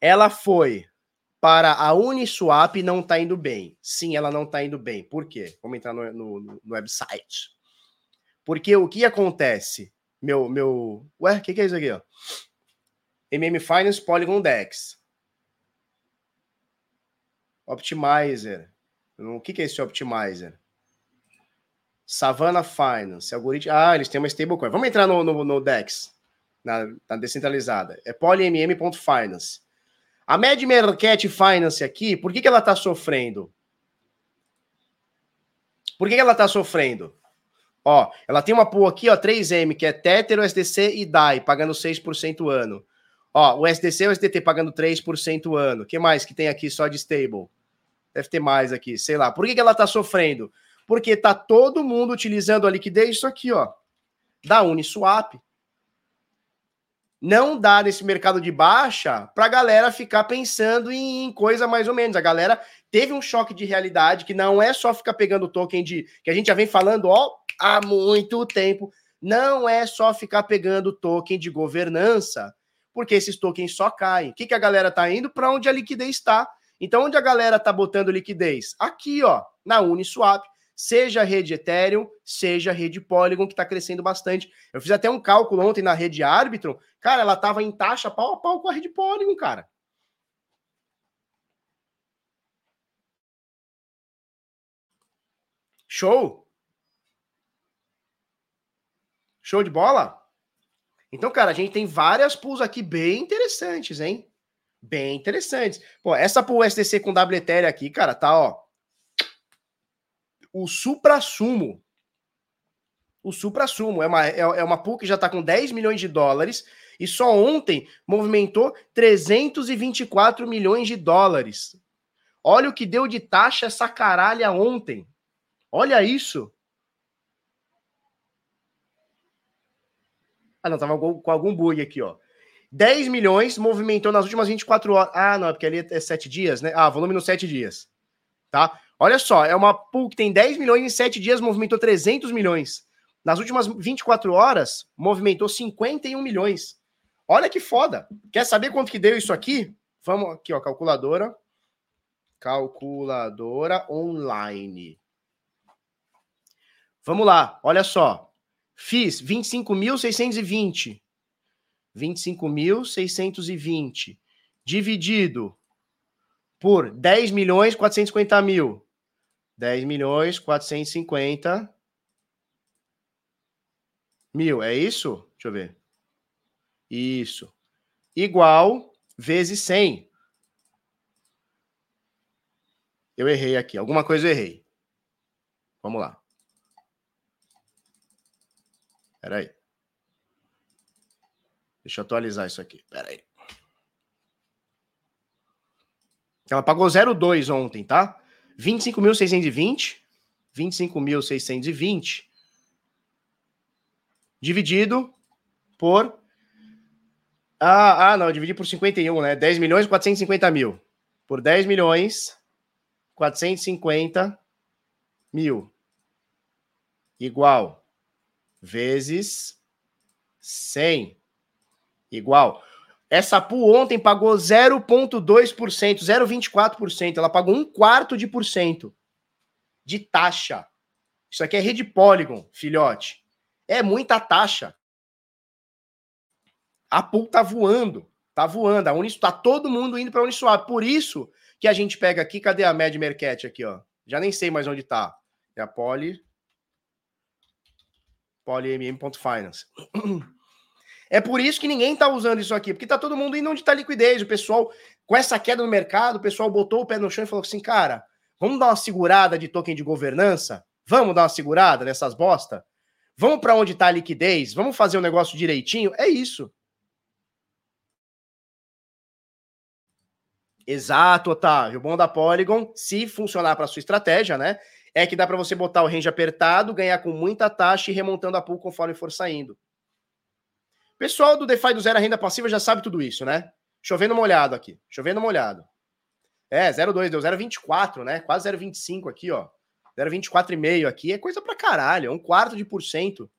ela foi para a Uniswap e não está indo bem. Sim, ela não está indo bem. Por quê? Vamos entrar no, no, no website. Porque o que acontece? Meu, meu... Ué, o que, que é isso aqui, ó? MM Finance Polygon Dex. Optimizer. O que, é esse Optimizer? Savannah Finance, algoritmo. Ah, eles têm uma stablecoin. Vamos entrar no, no, no DEX, na, na, descentralizada. É polymm.finance. A Mad Market Finance aqui, por que, que ela está sofrendo? Por que, que ela está sofrendo? Ó, ela tem uma pool aqui, ó, 3M, que é Tether, USDC e DAI, pagando 6% ano. Ó, o SDC e o SDT pagando 3% ano. O que mais que tem aqui só de stable? Deve ter mais aqui, sei lá. Por que, que ela está sofrendo? Porque tá todo mundo utilizando a liquidez, isso aqui, ó, da Uniswap. Não dá nesse mercado de baixa para a galera ficar pensando em coisa mais ou menos. A galera teve um choque de realidade que não é só ficar pegando token de que a gente já vem falando ó, há muito tempo. Não é só ficar pegando token de governança, porque esses tokens só caem. O que, que a galera tá indo? Para onde a liquidez está. Então, onde a galera tá botando liquidez? Aqui, ó, na Uniswap seja a rede Ethereum, seja a rede Polygon, que está crescendo bastante. Eu fiz até um cálculo ontem na rede Arbitrum, cara, ela estava em taxa pau a pau com a rede Polygon, cara. Show! Show de bola? Então, cara, a gente tem várias pools aqui bem interessantes, hein? Bem interessantes. Pô, essa pool STC com WTR aqui, cara, tá, ó, o supra-sumo. O supra-sumo é uma, é, é uma pool que já está com 10 milhões de dólares e só ontem movimentou 324 milhões de dólares. Olha o que deu de taxa essa caralha ontem. Olha isso. Ah, não, tava com algum bug aqui, ó. 10 milhões movimentou nas últimas 24 horas. Ah, não, é porque ali é 7 dias, né? Ah, volume nos 7 dias. Tá? Olha só, é uma pool que tem 10 milhões em 7 dias, movimentou 300 milhões. Nas últimas 24 horas, movimentou 51 milhões. Olha que foda. Quer saber quanto que deu isso aqui? Vamos aqui, ó, calculadora. Calculadora online. Vamos lá, olha só. Fiz 25.620. 25.620 dividido por 10 milhões 450 mil. 10 milhões 450 mil. É isso? Deixa eu ver. Isso. Igual vezes 100. Eu errei aqui. Alguma coisa eu errei. Vamos lá. Espera aí. Deixa eu atualizar isso aqui. Espera aí. Ela pagou 0,2 ontem, tá? 25.620, 25.620 dividido por ah, ah, não, dividi por 51, né? 10 milhões 450 mil. Por 10 milhões 450 mil. Igual. Vezes 100. Igual. Essa pool ontem pagou 0,2%, 0,24%. Ela pagou um quarto de por cento de taxa. Isso aqui é rede Polygon, filhote. É muita taxa. A pool tá voando. Tá voando. A Unis, tá todo mundo indo para Uniswap. Por isso que a gente pega aqui, cadê a Mad Market aqui, ó? Já nem sei mais onde tá. É a Poly polymm.finance. É por isso que ninguém está usando isso aqui, porque está todo mundo indo onde está liquidez. O pessoal, com essa queda no mercado, o pessoal botou o pé no chão e falou assim: cara, vamos dar uma segurada de token de governança? Vamos dar uma segurada nessas bosta? Vamos para onde está a liquidez? Vamos fazer o um negócio direitinho? É isso. Exato, Otávio. Bom da Polygon, se funcionar para sua estratégia, né? É que dá para você botar o range apertado, ganhar com muita taxa e remontando a pool conforme for saindo. Pessoal do DeFi do Zero Renda Passiva já sabe tudo isso, né? Chovendo molhado aqui. Chovendo molhado. É, 0,2, deu 0,24, né? Quase 0,25 aqui, ó. 0,24,5 aqui é coisa pra caralho. É um quarto de por cento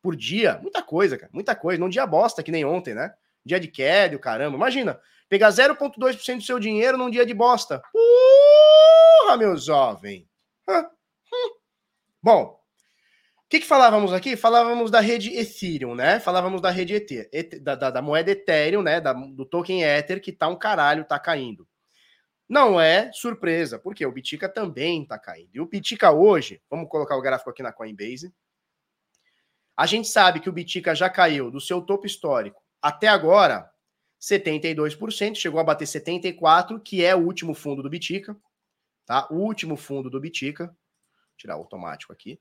por dia. Muita coisa, cara. Muita coisa. Num dia bosta, que nem ontem, né? Dia de queda, caramba. Imagina, pegar 0,2% do seu dinheiro num dia de bosta. Porra, meu jovem. Hum. Bom, que, que falávamos aqui? Falávamos da rede Ethereum, né? Falávamos da rede ET, da, da, da, moeda Ethereum, né? Da, do token Ether, que tá um caralho, tá caindo. Não é surpresa, porque o Bitica também tá caindo. E o Bitica hoje, vamos colocar o gráfico aqui na Coinbase. A gente sabe que o Bitica já caiu do seu topo histórico até agora 72%, chegou a bater 74%, que é o último fundo do Bitica, tá? O último fundo do Bitica. Tirar automático aqui.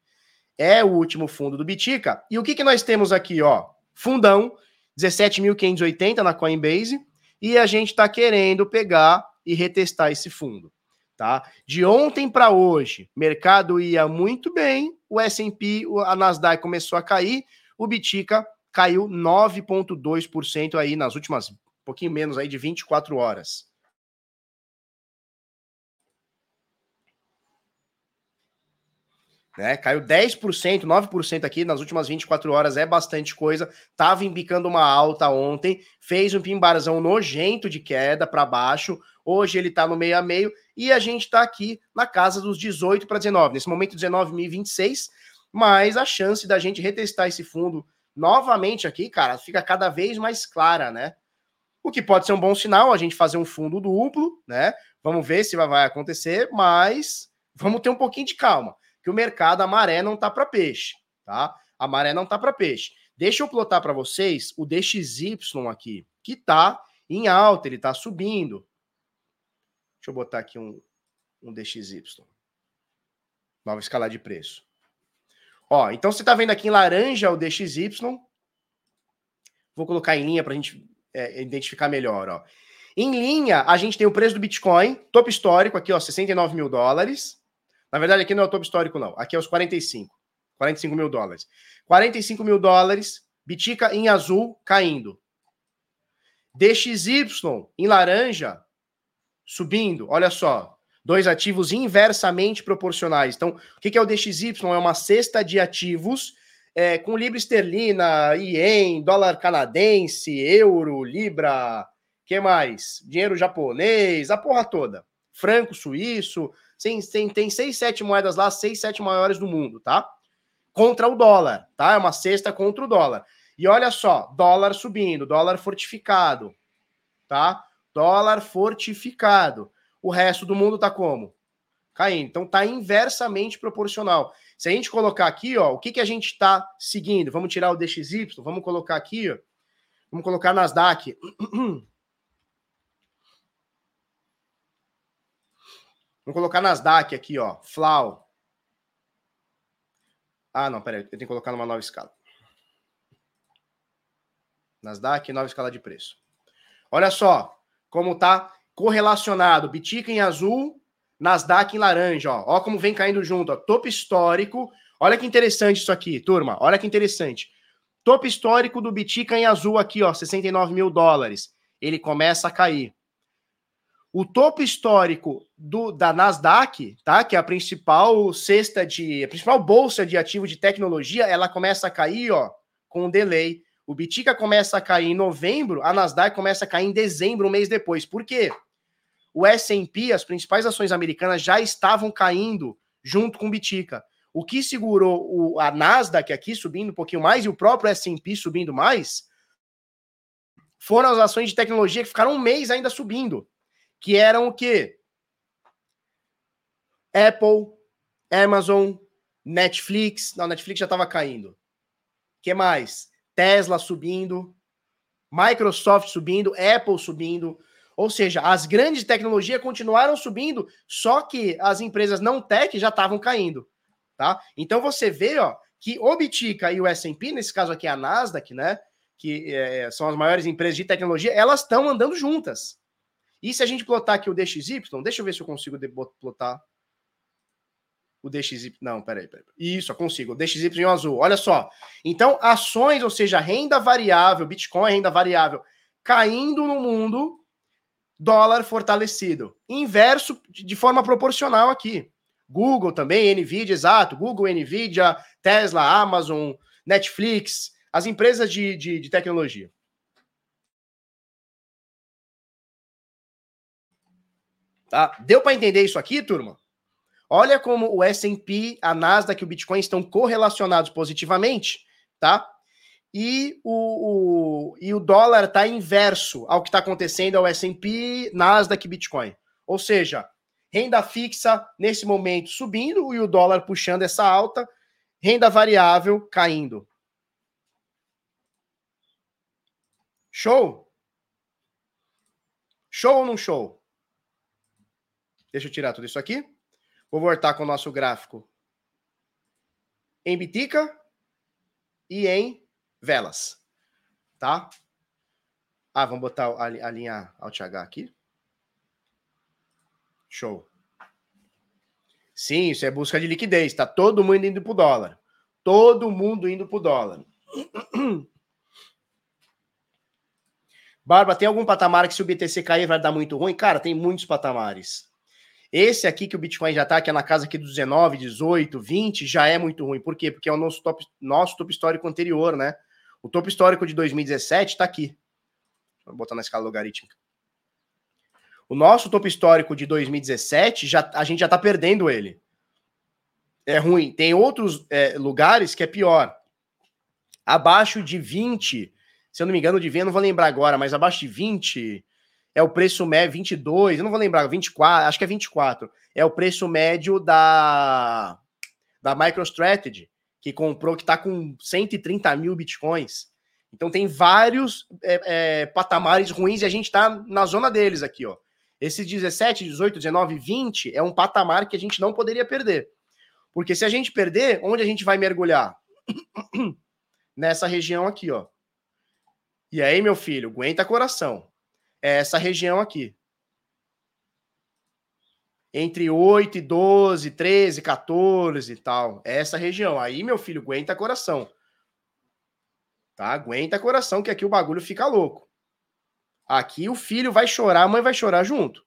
É o último fundo do Bitica. E o que, que nós temos aqui, ó? Fundão, 17.580 na Coinbase, e a gente está querendo pegar e retestar esse fundo. Tá? De ontem para hoje, mercado ia muito bem, o S&P, a Nasdaq começou a cair, o Bitica caiu 9.2% aí nas últimas, um pouquinho menos aí de 24 horas. Né? Caiu 10%, 9% aqui nas últimas 24 horas, é bastante coisa. Tava embicando uma alta ontem, fez um pimbarzão nojento de queda para baixo. Hoje ele tá no meio a meio e a gente tá aqui na casa dos 18 para 19. Nesse momento 19.026, mas a chance da gente retestar esse fundo novamente aqui, cara, fica cada vez mais clara, né? O que pode ser um bom sinal, a gente fazer um fundo duplo, né? Vamos ver se vai acontecer, mas vamos ter um pouquinho de calma que o mercado, a maré não tá para peixe, tá? A maré não tá para peixe. Deixa eu plotar para vocês o DXY aqui, que tá em alta, ele tá subindo. Deixa eu botar aqui um, um DXY. Nova escala de preço. Ó, então você tá vendo aqui em laranja o DXY. Vou colocar em linha para a gente é, identificar melhor, ó. Em linha, a gente tem o preço do Bitcoin, topo histórico aqui, ó, 69 mil dólares. Na verdade, aqui não é o topo histórico, não. Aqui é os 45. 45 mil dólares. 45 mil dólares, Bitica em azul caindo. DXY em laranja subindo. Olha só. Dois ativos inversamente proporcionais. Então, o que é o DXY? É uma cesta de ativos é, com libra esterlina, ien, dólar canadense, euro, libra, que mais? Dinheiro japonês, a porra toda. Franco suíço, tem, tem, tem seis, sete moedas lá, seis, sete maiores do mundo, tá? Contra o dólar, tá? É uma cesta contra o dólar. E olha só, dólar subindo, dólar fortificado, tá? Dólar fortificado. O resto do mundo tá como? Caindo. Então tá inversamente proporcional. Se a gente colocar aqui, ó, o que, que a gente está seguindo? Vamos tirar o DXY, vamos colocar aqui, ó, vamos colocar Nasdaq. Vamos colocar Nasdaq aqui, ó. Flau. Ah, não, peraí. Eu tenho que colocar numa nova escala. Nasdaq, nova escala de preço. Olha só como tá correlacionado. Bitica em azul, Nasdaq em laranja, ó. Ó como vem caindo junto, ó. Topo histórico. Olha que interessante isso aqui, turma. Olha que interessante. Topo histórico do Bitica em azul aqui, ó. 69 mil dólares. Ele começa a cair. O topo histórico do, da Nasdaq, tá? Que é a principal cesta de. a principal bolsa de ativo de tecnologia, ela começa a cair, ó, com um delay. O Bitica começa a cair em novembro, a Nasdaq começa a cair em dezembro, um mês depois. Por quê? O S&P, as principais ações americanas já estavam caindo junto com o Bitica. O que segurou o, a Nasdaq aqui subindo um pouquinho mais e o próprio S&P subindo mais foram as ações de tecnologia que ficaram um mês ainda subindo que eram o quê? Apple, Amazon, Netflix. Não, Netflix já estava caindo. que mais? Tesla subindo, Microsoft subindo, Apple subindo. Ou seja, as grandes tecnologias continuaram subindo, só que as empresas não tech já estavam caindo, tá? Então você vê, ó, que o Bitica e o S&P, nesse caso aqui a Nasdaq, né, que é, são as maiores empresas de tecnologia, elas estão andando juntas. E se a gente plotar aqui o DXY, deixa eu ver se eu consigo plotar o DXY. Não, peraí, peraí. Isso, eu consigo. O DXY em azul. Olha só. Então, ações, ou seja, renda variável, Bitcoin, renda variável, caindo no mundo, dólar fortalecido. Inverso de forma proporcional aqui. Google também, Nvidia, exato. Google, Nvidia, Tesla, Amazon, Netflix, as empresas de, de, de tecnologia. Tá? Deu para entender isso aqui, turma? Olha como o S&P, a Nasdaq e o Bitcoin estão correlacionados positivamente, tá? E o, o e o dólar está inverso ao que está acontecendo ao S&P, Nasdaq e Bitcoin. Ou seja, renda fixa nesse momento subindo e o dólar puxando essa alta, renda variável caindo. Show? Show ou não show? Deixa eu tirar tudo isso aqui. Vou voltar com o nosso gráfico em bitica e em velas, tá? Ah, vamos botar a, a linha Alt H aqui. Show. Sim, isso é busca de liquidez. Tá todo mundo indo pro dólar. Todo mundo indo pro dólar. Barba, tem algum patamar que se o BTC cair vai dar muito ruim? Cara, tem muitos patamares. Esse aqui que o Bitcoin já está, que é na casa aqui dos 19, 18, 20, já é muito ruim. Por quê? Porque é o nosso top, nosso topo histórico anterior, né? O topo histórico de 2017 está aqui. Vou botar na escala logarítmica. O nosso topo histórico de 2017, já, a gente já está perdendo ele. É ruim. Tem outros é, lugares que é pior. Abaixo de 20, se eu não me engano, de ver, não vou lembrar agora, mas abaixo de 20, é o preço médio 22, eu não vou lembrar, 24, acho que é 24. É o preço médio da da MicroStrategy, que comprou, que está com 130 mil bitcoins. Então tem vários é, é, patamares ruins e a gente está na zona deles aqui, ó. Esse 17, 18, 19, 20 é um patamar que a gente não poderia perder. Porque se a gente perder, onde a gente vai mergulhar? Nessa região aqui, ó. E aí, meu filho, aguenta coração é essa região aqui. Entre 8 e 12, 13, 14 e tal. É essa região. Aí, meu filho, aguenta coração. Tá? Aguenta coração, que aqui o bagulho fica louco. Aqui o filho vai chorar, a mãe vai chorar junto.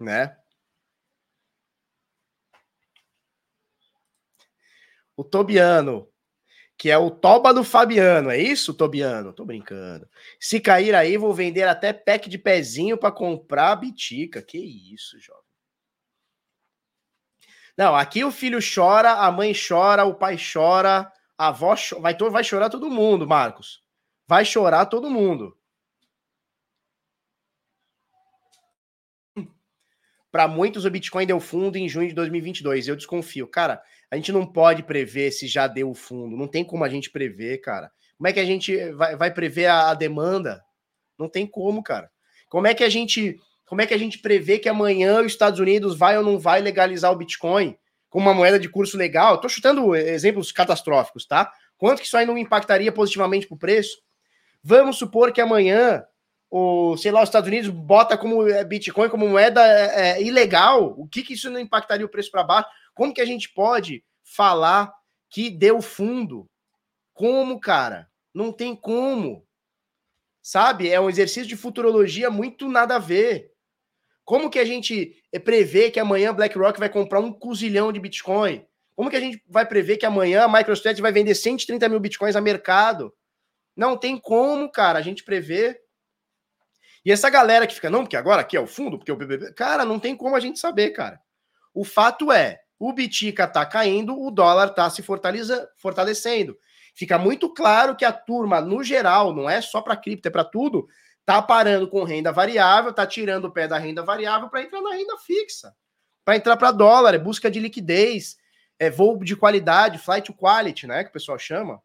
Né? O Tobiano, que é o Toba do Fabiano. É isso, Tobiano? Tô brincando. Se cair aí, vou vender até pack de pezinho para comprar bitica. Que isso, jovem. Não, aqui o filho chora, a mãe chora, o pai chora, a avó chora, vai, vai chorar todo mundo, Marcos. Vai chorar todo mundo. Para muitos, o Bitcoin deu fundo em junho de 2022. Eu desconfio. Cara, a gente não pode prever se já deu fundo. Não tem como a gente prever, cara. Como é que a gente vai, vai prever a, a, demanda? Não tem como, cara. Como é que a gente como é que a gente prevê que amanhã os Estados Unidos vai ou não vai legalizar o Bitcoin como uma moeda de curso legal? Estou chutando exemplos catastróficos, tá? Quanto que isso aí não impactaria positivamente para o preço? Vamos supor que amanhã o, sei lá, os Estados Unidos bota como é, Bitcoin como moeda é, é, ilegal. O que que isso não impactaria o preço para baixo? Como que a gente pode falar que deu fundo? Como, cara? Não tem como. Sabe? É um exercício de futurologia muito nada a ver. Como que a gente prevê que amanhã BlackRock vai comprar um cozilhão de Bitcoin? Como que a gente vai prever que amanhã a MicroStrategy vai vender 130 mil Bitcoins a mercado? Não tem como, cara, a gente prever. E essa galera que fica, não, porque agora aqui é o fundo, porque o BBB. Cara, não tem como a gente saber, cara. O fato é, o Bitica está caindo, o dólar está se fortalecendo. Fica muito claro que a turma, no geral, não é só para cripto, é para tudo, tá parando com renda variável, tá tirando o pé da renda variável para entrar na renda fixa, para entrar para dólar, é busca de liquidez, é voo de qualidade, flight to quality, né, que o pessoal chama.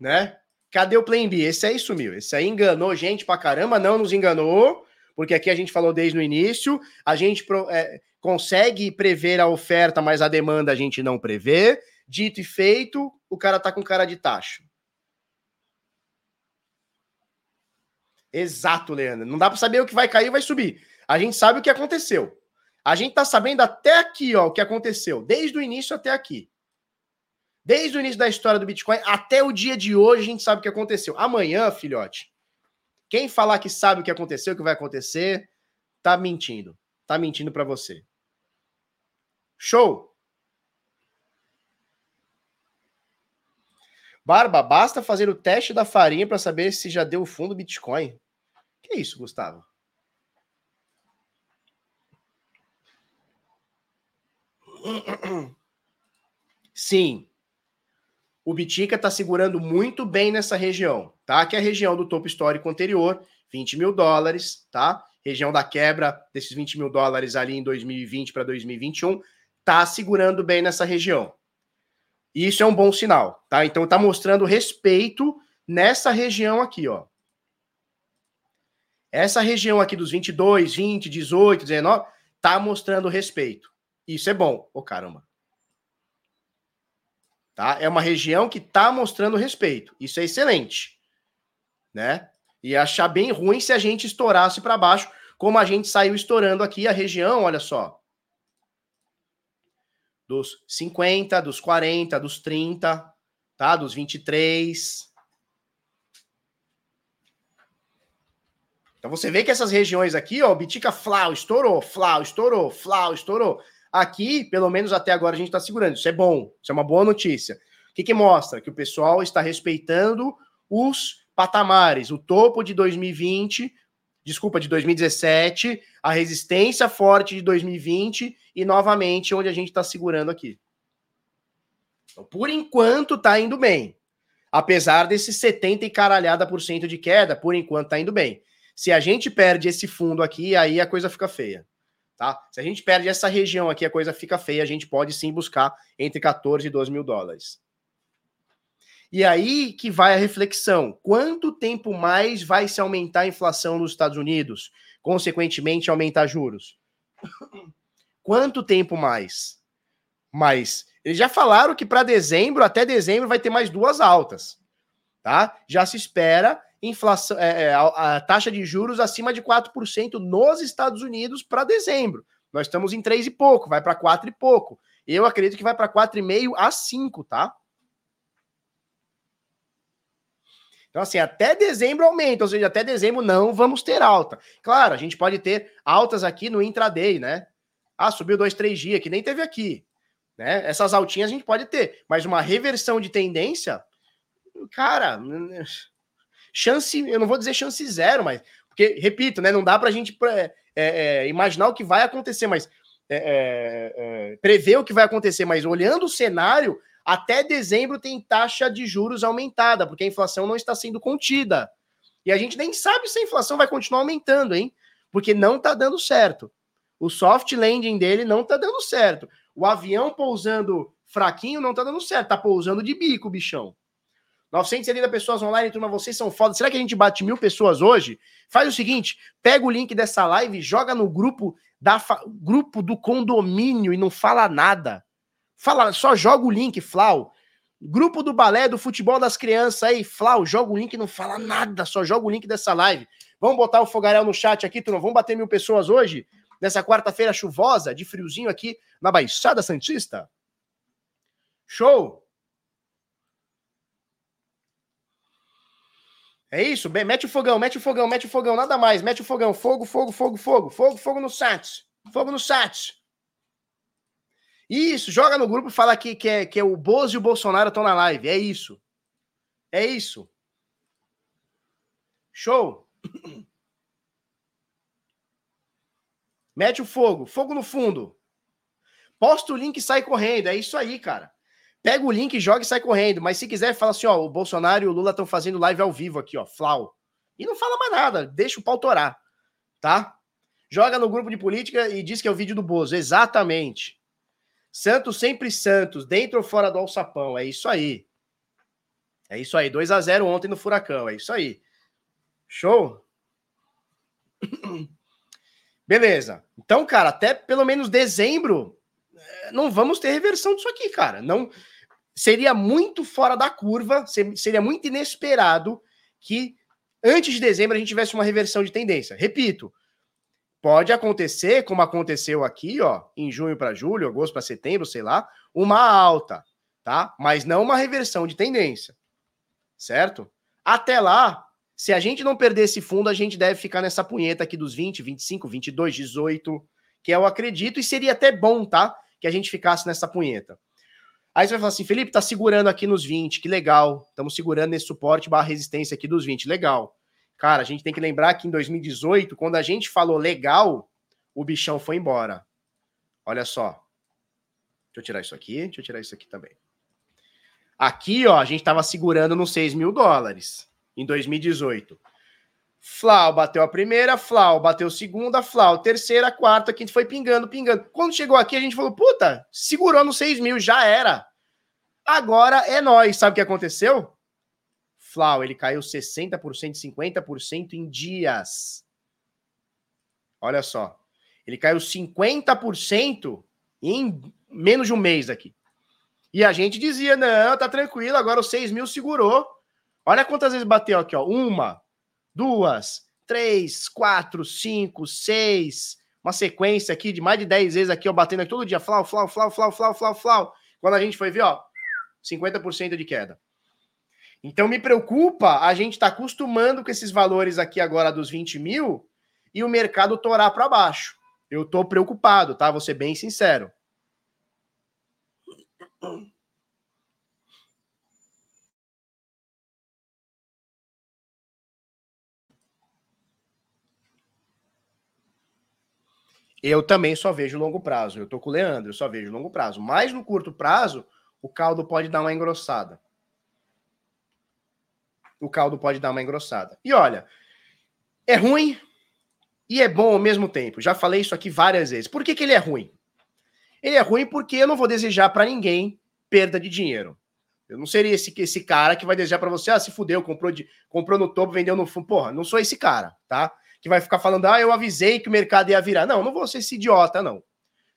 Né? Cadê o Plan B? Esse aí sumiu. Esse aí enganou gente pra caramba, não nos enganou porque aqui a gente falou desde o início, a gente é, consegue prever a oferta, mas a demanda a gente não prevê. Dito e feito, o cara tá com cara de taxa. Exato, Leandro. Não dá para saber o que vai cair e vai subir. A gente sabe o que aconteceu. A gente tá sabendo até aqui, ó, o que aconteceu, desde o início até aqui. Desde o início da história do Bitcoin até o dia de hoje, a gente sabe o que aconteceu. Amanhã, filhote, quem falar que sabe o que aconteceu, o que vai acontecer, tá mentindo. Tá mentindo para você. Show! Barba, basta fazer o teste da farinha para saber se já deu fundo Bitcoin. Que isso, Gustavo? Sim, o Bitica está segurando muito bem nessa região, tá? Que é a região do topo histórico anterior, 20 mil dólares, tá? região da quebra desses 20 mil dólares ali em 2020 para 2021, tá segurando bem nessa região. Isso é um bom sinal, tá? Então tá mostrando respeito nessa região aqui, ó. Essa região aqui dos 22, 20, 18, 19, tá mostrando respeito. Isso é bom. Ô, oh, caramba. Tá? É uma região que tá mostrando respeito. Isso é excelente. Né? E achar bem ruim se a gente estourasse para baixo, como a gente saiu estourando aqui a região, olha só. Dos 50, dos 40, dos 30, tá? Dos 23. Então você vê que essas regiões aqui, ó, Bitica Flau estourou, Flau estourou, Flau estourou. Aqui, pelo menos até agora, a gente está segurando. Isso é bom, isso é uma boa notícia. O que, que mostra? Que o pessoal está respeitando os patamares, o topo de 2020, desculpa, de 2017, a resistência forte de 2020 e novamente onde a gente está segurando aqui. Então, por enquanto, está indo bem. Apesar desses 70 e caralhada por cento de queda, por enquanto está indo bem. Se a gente perde esse fundo aqui, aí a coisa fica feia. Tá? Se a gente perde essa região aqui, a coisa fica feia. A gente pode sim buscar entre 14 e 12 mil dólares. E aí que vai a reflexão: quanto tempo mais vai se aumentar a inflação nos Estados Unidos? Consequentemente, aumentar juros? Quanto tempo mais? Mas eles já falaram que para dezembro, até dezembro, vai ter mais duas altas. Tá? Já se espera inflação, é, é, a, a, taxa de juros acima de 4% nos Estados Unidos para dezembro. Nós estamos em 3 e pouco, vai para 4 e pouco. Eu acredito que vai para 4,5 a 5, tá? Então, assim, até dezembro aumenta, ou seja, até dezembro não vamos ter alta. Claro, a gente pode ter altas aqui no intraday, né? Ah, subiu dois, três dias, que nem teve aqui. Né? Essas altinhas a gente pode ter, mas uma reversão de tendência, cara, chance, eu não vou dizer chance zero, mas porque, repito, né, não dá para a gente é, é, imaginar o que vai acontecer, mas é, é, é, prever o que vai acontecer, mas olhando o cenário, até dezembro tem taxa de juros aumentada, porque a inflação não está sendo contida. E a gente nem sabe se a inflação vai continuar aumentando, hein? Porque não está dando certo. O soft landing dele não está dando certo. O avião pousando fraquinho não está dando certo. Está pousando de bico, bichão. 970 pessoas online, turma, vocês são foda. Será que a gente bate mil pessoas hoje? Faz o seguinte, pega o link dessa live, joga no grupo da grupo do condomínio e não fala nada. Fala, só joga o link, Flau. Grupo do balé do futebol das crianças aí, Flau, joga o link e não fala nada, só joga o link dessa live. Vamos botar o fogaréu no chat aqui, turma. Vamos bater mil pessoas hoje, nessa quarta-feira chuvosa, de friozinho aqui na Baixada Santista. Show! É isso, mete o fogão, mete o fogão, mete o fogão, nada mais, mete o fogão, fogo, fogo, fogo, fogo, fogo, fogo no chat, fogo no chat. Isso, joga no grupo fala que, que, é, que é o Bozo e o Bolsonaro estão na live, é isso. É isso. Show. Mete o fogo, fogo no fundo. Posta o link e sai correndo, é isso aí, cara. Pega o link, joga e sai correndo. Mas se quiser, fala assim: ó, o Bolsonaro e o Lula estão fazendo live ao vivo aqui, ó, Flau. E não fala mais nada, deixa o pau torar, tá? Joga no grupo de política e diz que é o vídeo do Bozo. Exatamente. Santos sempre Santos, dentro ou fora do alçapão. É isso aí. É isso aí. 2 a 0 ontem no Furacão. É isso aí. Show? Beleza. Então, cara, até pelo menos dezembro, não vamos ter reversão disso aqui, cara. Não seria muito fora da curva, seria muito inesperado que antes de dezembro a gente tivesse uma reversão de tendência. Repito, pode acontecer, como aconteceu aqui, ó, em junho para julho, agosto para setembro, sei lá, uma alta, tá? Mas não uma reversão de tendência. Certo? Até lá, se a gente não perder esse fundo, a gente deve ficar nessa punheta aqui dos 20, 25, 22, 18, que eu acredito e seria até bom, tá? Que a gente ficasse nessa punheta. Aí você vai falar assim, Felipe, tá segurando aqui nos 20, que legal. Estamos segurando nesse suporte barra resistência aqui dos 20, legal. Cara, a gente tem que lembrar que em 2018, quando a gente falou legal, o bichão foi embora. Olha só. Deixa eu tirar isso aqui, deixa eu tirar isso aqui também. Aqui, ó, a gente estava segurando nos 6 mil dólares em 2018. Flau bateu a primeira, Flau bateu a segunda, Flau terceira, quarta, quinta, foi pingando, pingando. Quando chegou aqui, a gente falou, puta, segurou no 6 mil, já era. Agora é nós. Sabe o que aconteceu? Flau, ele caiu 60%, 50% em dias. Olha só. Ele caiu 50% em menos de um mês aqui. E a gente dizia, não, tá tranquilo, agora o 6 mil segurou. Olha quantas vezes bateu aqui, ó. Uma, duas, três, quatro, cinco, seis. Uma sequência aqui de mais de 10 vezes aqui, ó, batendo aqui todo dia. Flau, flau, flau, flau, flau, flau, flau. Quando a gente foi ver, ó, 50% de queda. Então me preocupa a gente estar tá acostumando com esses valores aqui agora dos 20 mil e o mercado torar para baixo. Eu estou preocupado, tá? Vou ser bem sincero. Eu também só vejo longo prazo. Eu tô com o Leandro, eu só vejo longo prazo. Mas no curto prazo, o caldo pode dar uma engrossada. O caldo pode dar uma engrossada. E olha, é ruim e é bom ao mesmo tempo. Já falei isso aqui várias vezes. Por que, que ele é ruim? Ele é ruim porque eu não vou desejar para ninguém perda de dinheiro. Eu não seria esse, esse cara que vai desejar para você, ah, se fudeu, comprou, de, comprou no topo, vendeu no fundo. Porra, não sou esse cara, tá? Que vai ficar falando, ah, eu avisei que o mercado ia virar. Não, não vou ser esse idiota, não.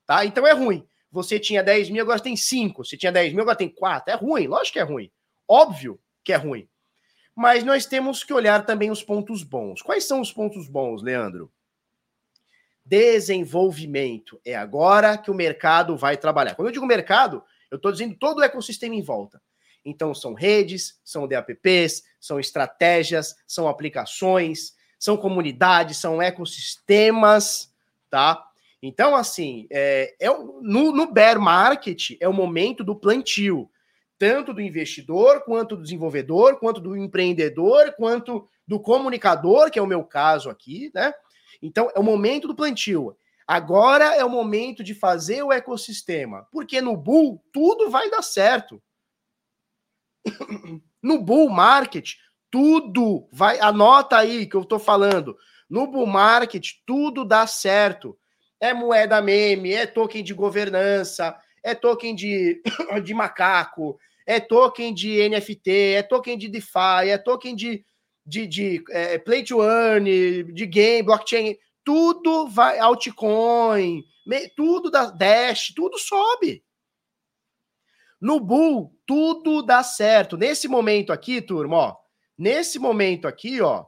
Tá? Então é ruim. Você tinha 10 mil, agora tem 5. Você tinha 10 mil, agora tem 4. É ruim, lógico que é ruim. Óbvio que é ruim. Mas nós temos que olhar também os pontos bons. Quais são os pontos bons, Leandro? Desenvolvimento. É agora que o mercado vai trabalhar. Quando eu digo mercado, eu estou dizendo todo o ecossistema em volta. Então, são redes, são DApps, são estratégias, são aplicações, são comunidades, são ecossistemas, tá? Então, assim, é, é no, no bear market é o momento do plantio, tanto do investidor, quanto do desenvolvedor, quanto do empreendedor, quanto do comunicador, que é o meu caso aqui, né? Então, é o momento do plantio. Agora é o momento de fazer o ecossistema, porque no bull tudo vai dar certo. no bull market, tudo vai. Anota aí que eu tô falando. No bull market, tudo dá certo é moeda meme, é token de governança, é token de, de macaco, é token de NFT, é token de DeFi, é token de, de, de é, play to earn, de game, blockchain, tudo vai, altcoin, tudo da Dash, tudo sobe. No Bull, tudo dá certo. Nesse momento aqui, turma, ó, nesse momento aqui, ó,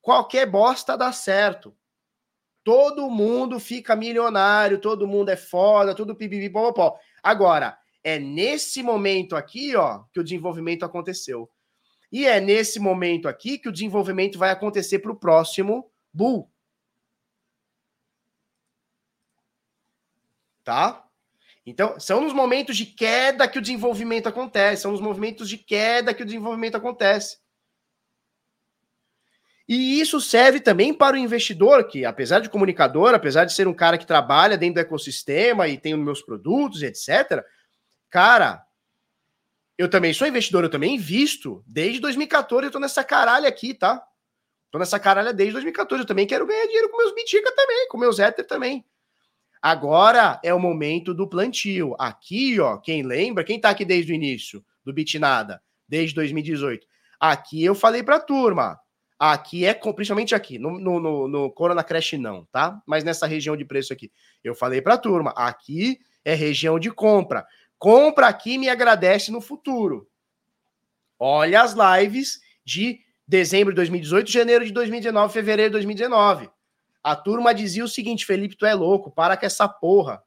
qualquer bosta dá certo. Todo mundo fica milionário, todo mundo é foda, tudo pipipi, popopó. Agora, é nesse momento aqui, ó, que o desenvolvimento aconteceu. E é nesse momento aqui que o desenvolvimento vai acontecer para o próximo bull. Tá? Então, são nos momentos de queda que o desenvolvimento acontece, são nos movimentos de queda que o desenvolvimento acontece. E isso serve também para o investidor, que apesar de comunicador, apesar de ser um cara que trabalha dentro do ecossistema e tem os meus produtos, etc., cara, eu também sou investidor, eu também invisto. Desde 2014 eu tô nessa caralha aqui, tá? Tô nessa caralha desde 2014. Eu também quero ganhar dinheiro com meus Bitica também, com meus Ether também. Agora é o momento do plantio. Aqui, ó, quem lembra, quem tá aqui desde o início do Bitnada, desde 2018. Aqui eu falei pra turma, Aqui é, principalmente aqui, no, no, no, Corona Crash não, tá? Mas nessa região de preço aqui. Eu falei para a turma, aqui é região de compra. Compra aqui me agradece no futuro. Olha as lives de dezembro de 2018, janeiro de 2019, fevereiro de 2019. A turma dizia o seguinte: Felipe, tu é louco, para com essa porra.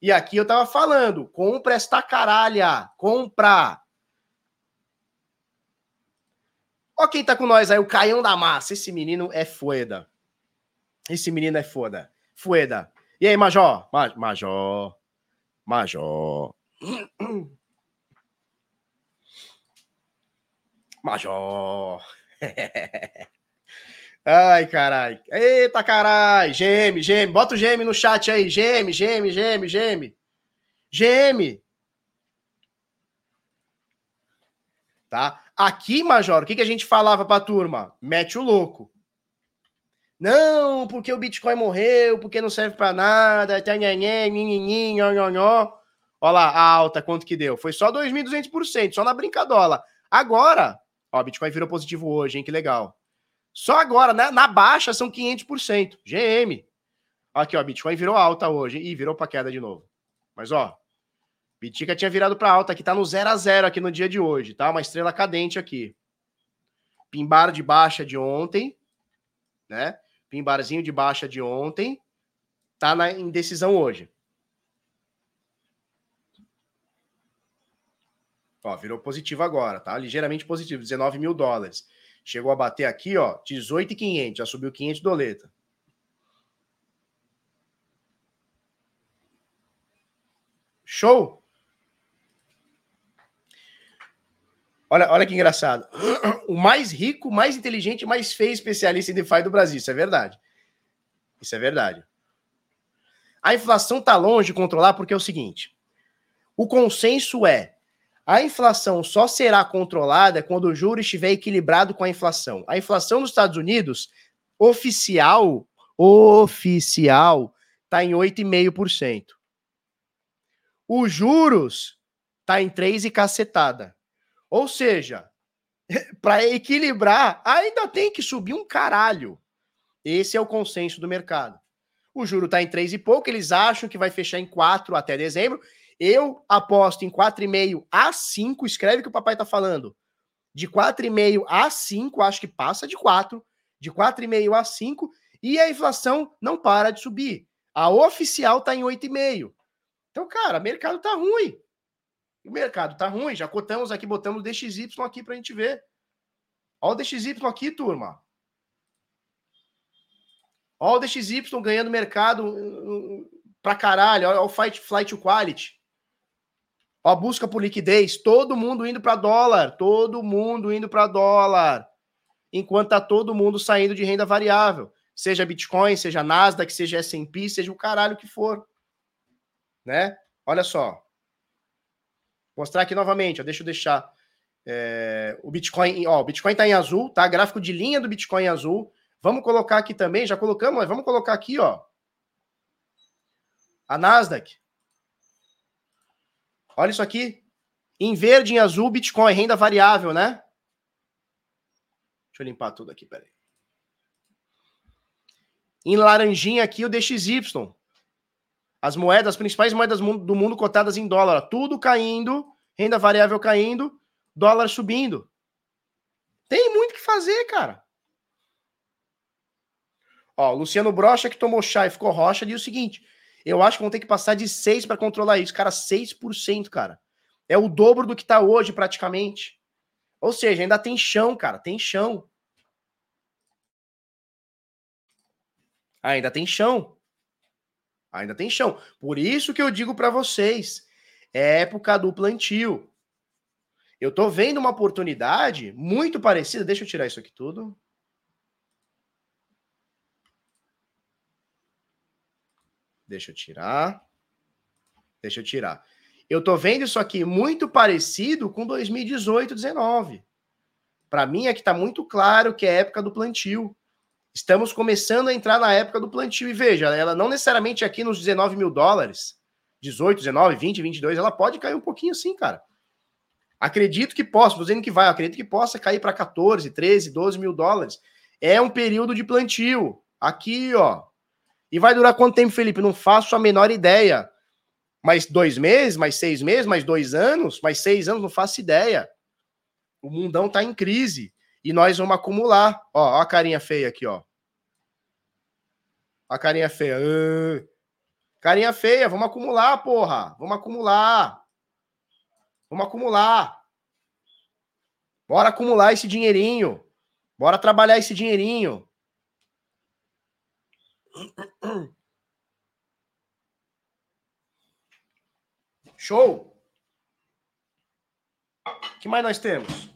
E aqui eu tava falando: compra esta caralha, compra. Ó quem tá com nós aí, o Caião da Massa. Esse menino é foda. Esse menino é foda. Foda. E aí, Major? Ma Major. Major. Major. Ai, caralho. Eita, caralho. Geme, geme. Bota o geme no chat aí. Geme, geme, geme, geme. Geme. Tá? Aqui, Major, o que, que a gente falava pra turma? Mete o louco. Não, porque o Bitcoin morreu, porque não serve para nada, Olha lá, a alta, quanto que deu? Foi só 2.200%, só na brincadola. Agora, ó, Bitcoin virou positivo hoje, hein? Que legal. Só agora, né? Na baixa são 500%. GM. Aqui, ó, Bitcoin virou alta hoje e virou para queda de novo. Mas, ó, Bitica tinha virado para alta, aqui tá no 0 a 0 aqui no dia de hoje, tá? Uma estrela cadente aqui. Pimbar de baixa de ontem, né? Pimbarzinho de baixa de ontem, tá na indecisão hoje. Ó, virou positivo agora, tá? Ligeiramente positivo, 19 mil dólares. Chegou a bater aqui, ó, 18,500, já subiu 500 doleta. Show? Olha, olha que engraçado. O mais rico, mais inteligente, mais feio especialista em DeFi do Brasil. Isso é verdade. Isso é verdade. A inflação está longe de controlar porque é o seguinte: o consenso é a inflação só será controlada quando o juro estiver equilibrado com a inflação. A inflação nos Estados Unidos, oficial, oficial, está em 8,5%. Os juros está em 3 e cacetada. Ou seja, para equilibrar, ainda tem que subir um caralho. Esse é o consenso do mercado. O juro está em 3 e pouco, eles acham que vai fechar em 4 até dezembro. Eu aposto em 4,5 a 5. Escreve o que o papai tá falando. De 4,5 a 5, acho que passa de 4. De 4,5 a 5. E a inflação não para de subir. A oficial tá em 8,5. Então, cara, o mercado tá ruim. O mercado tá ruim. Já cotamos aqui, botamos o DXY aqui pra gente ver. Olha o DXY aqui, turma. Olha o DXY ganhando mercado pra caralho. Olha o Flight to Quality. Ó, busca por liquidez, todo mundo indo para dólar, todo mundo indo para dólar. Enquanto tá todo mundo saindo de renda variável, seja Bitcoin, seja Nasdaq, seja S&P, seja o caralho que for. Né? Olha só. Mostrar aqui novamente, ó, deixa eu deixar é, o Bitcoin, ó, o Bitcoin tá em azul, tá? Gráfico de linha do Bitcoin em azul. Vamos colocar aqui também, já colocamos, mas vamos colocar aqui, ó. A Nasdaq. Olha isso aqui. Em verde, em azul, Bitcoin, renda variável, né? Deixa eu limpar tudo aqui, peraí. Em laranjinha aqui, o DXY. As moedas, as principais moedas do mundo cotadas em dólar. Tudo caindo, renda variável caindo, dólar subindo. Tem muito que fazer, cara. Ó, Luciano Brocha, que tomou chá e ficou rocha, diz o seguinte: eu acho que vão ter que passar de 6 para controlar isso. Cara, 6%, cara. É o dobro do que está hoje, praticamente. Ou seja, ainda tem chão, cara. Tem chão. Ainda tem chão. Ainda tem chão. Por isso que eu digo para vocês, é época do plantio. Eu tô vendo uma oportunidade muito parecida. Deixa eu tirar isso aqui tudo. Deixa eu tirar. Deixa eu tirar. Eu tô vendo isso aqui muito parecido com 2018, 19. Para mim é que tá muito claro que é época do plantio. Estamos começando a entrar na época do plantio. E veja, ela não necessariamente aqui nos 19 mil dólares, 18, 19, 20, 22, ela pode cair um pouquinho assim, cara. Acredito que possa, estou dizendo que vai, acredito que possa cair para 14, 13, 12 mil dólares. É um período de plantio. Aqui, ó, e vai durar quanto tempo, Felipe? Não faço a menor ideia. Mais dois meses, mais seis meses, mais dois anos, mais seis anos, não faço ideia. O mundão tá em crise. E nós vamos acumular. Ó, ó a carinha feia aqui, ó. A carinha feia. Carinha feia, vamos acumular, porra. Vamos acumular. Vamos acumular. Bora acumular esse dinheirinho. Bora trabalhar esse dinheirinho. Show! O que mais nós temos?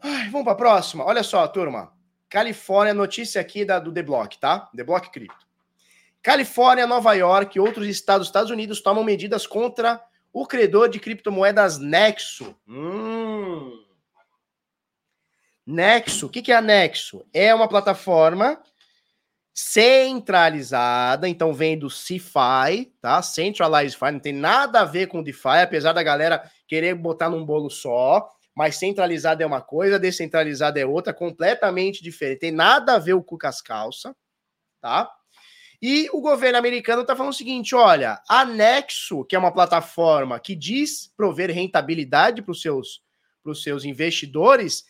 Ai, vamos para a próxima. Olha só, turma. Califórnia, notícia aqui da, do The Block, tá? The Block Cripto. Califórnia, Nova York e outros estados dos Estados Unidos tomam medidas contra o credor de criptomoedas Nexo. Hum. Nexo, o que, que é a Nexo? É uma plataforma centralizada, então vem do CeFi, tá? Centralized Fi, não tem nada a ver com DeFi, apesar da galera querer botar num bolo só, mas centralizada é uma coisa, descentralizada é outra, completamente diferente. Tem nada a ver o cu com as calças, tá? E o governo americano está falando o seguinte: olha, a Nexo, que é uma plataforma que diz prover rentabilidade para os seus, seus investidores,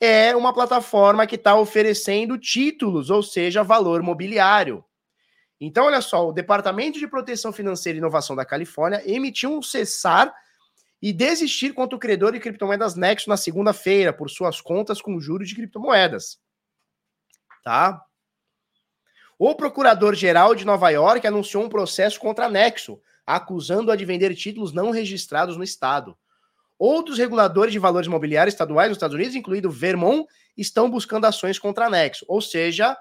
é uma plataforma que está oferecendo títulos, ou seja, valor mobiliário. Então, olha só, o Departamento de Proteção Financeira e Inovação da Califórnia emitiu um cessar e desistir contra o credor de criptomoedas Nexo na segunda-feira por suas contas com juros de criptomoedas. Tá? O procurador-geral de Nova York anunciou um processo contra a Nexo, acusando-a de vender títulos não registrados no estado. Outros reguladores de valores imobiliários estaduais nos Estados Unidos, incluindo Vermont, estão buscando ações contra a Nexo. Ou seja,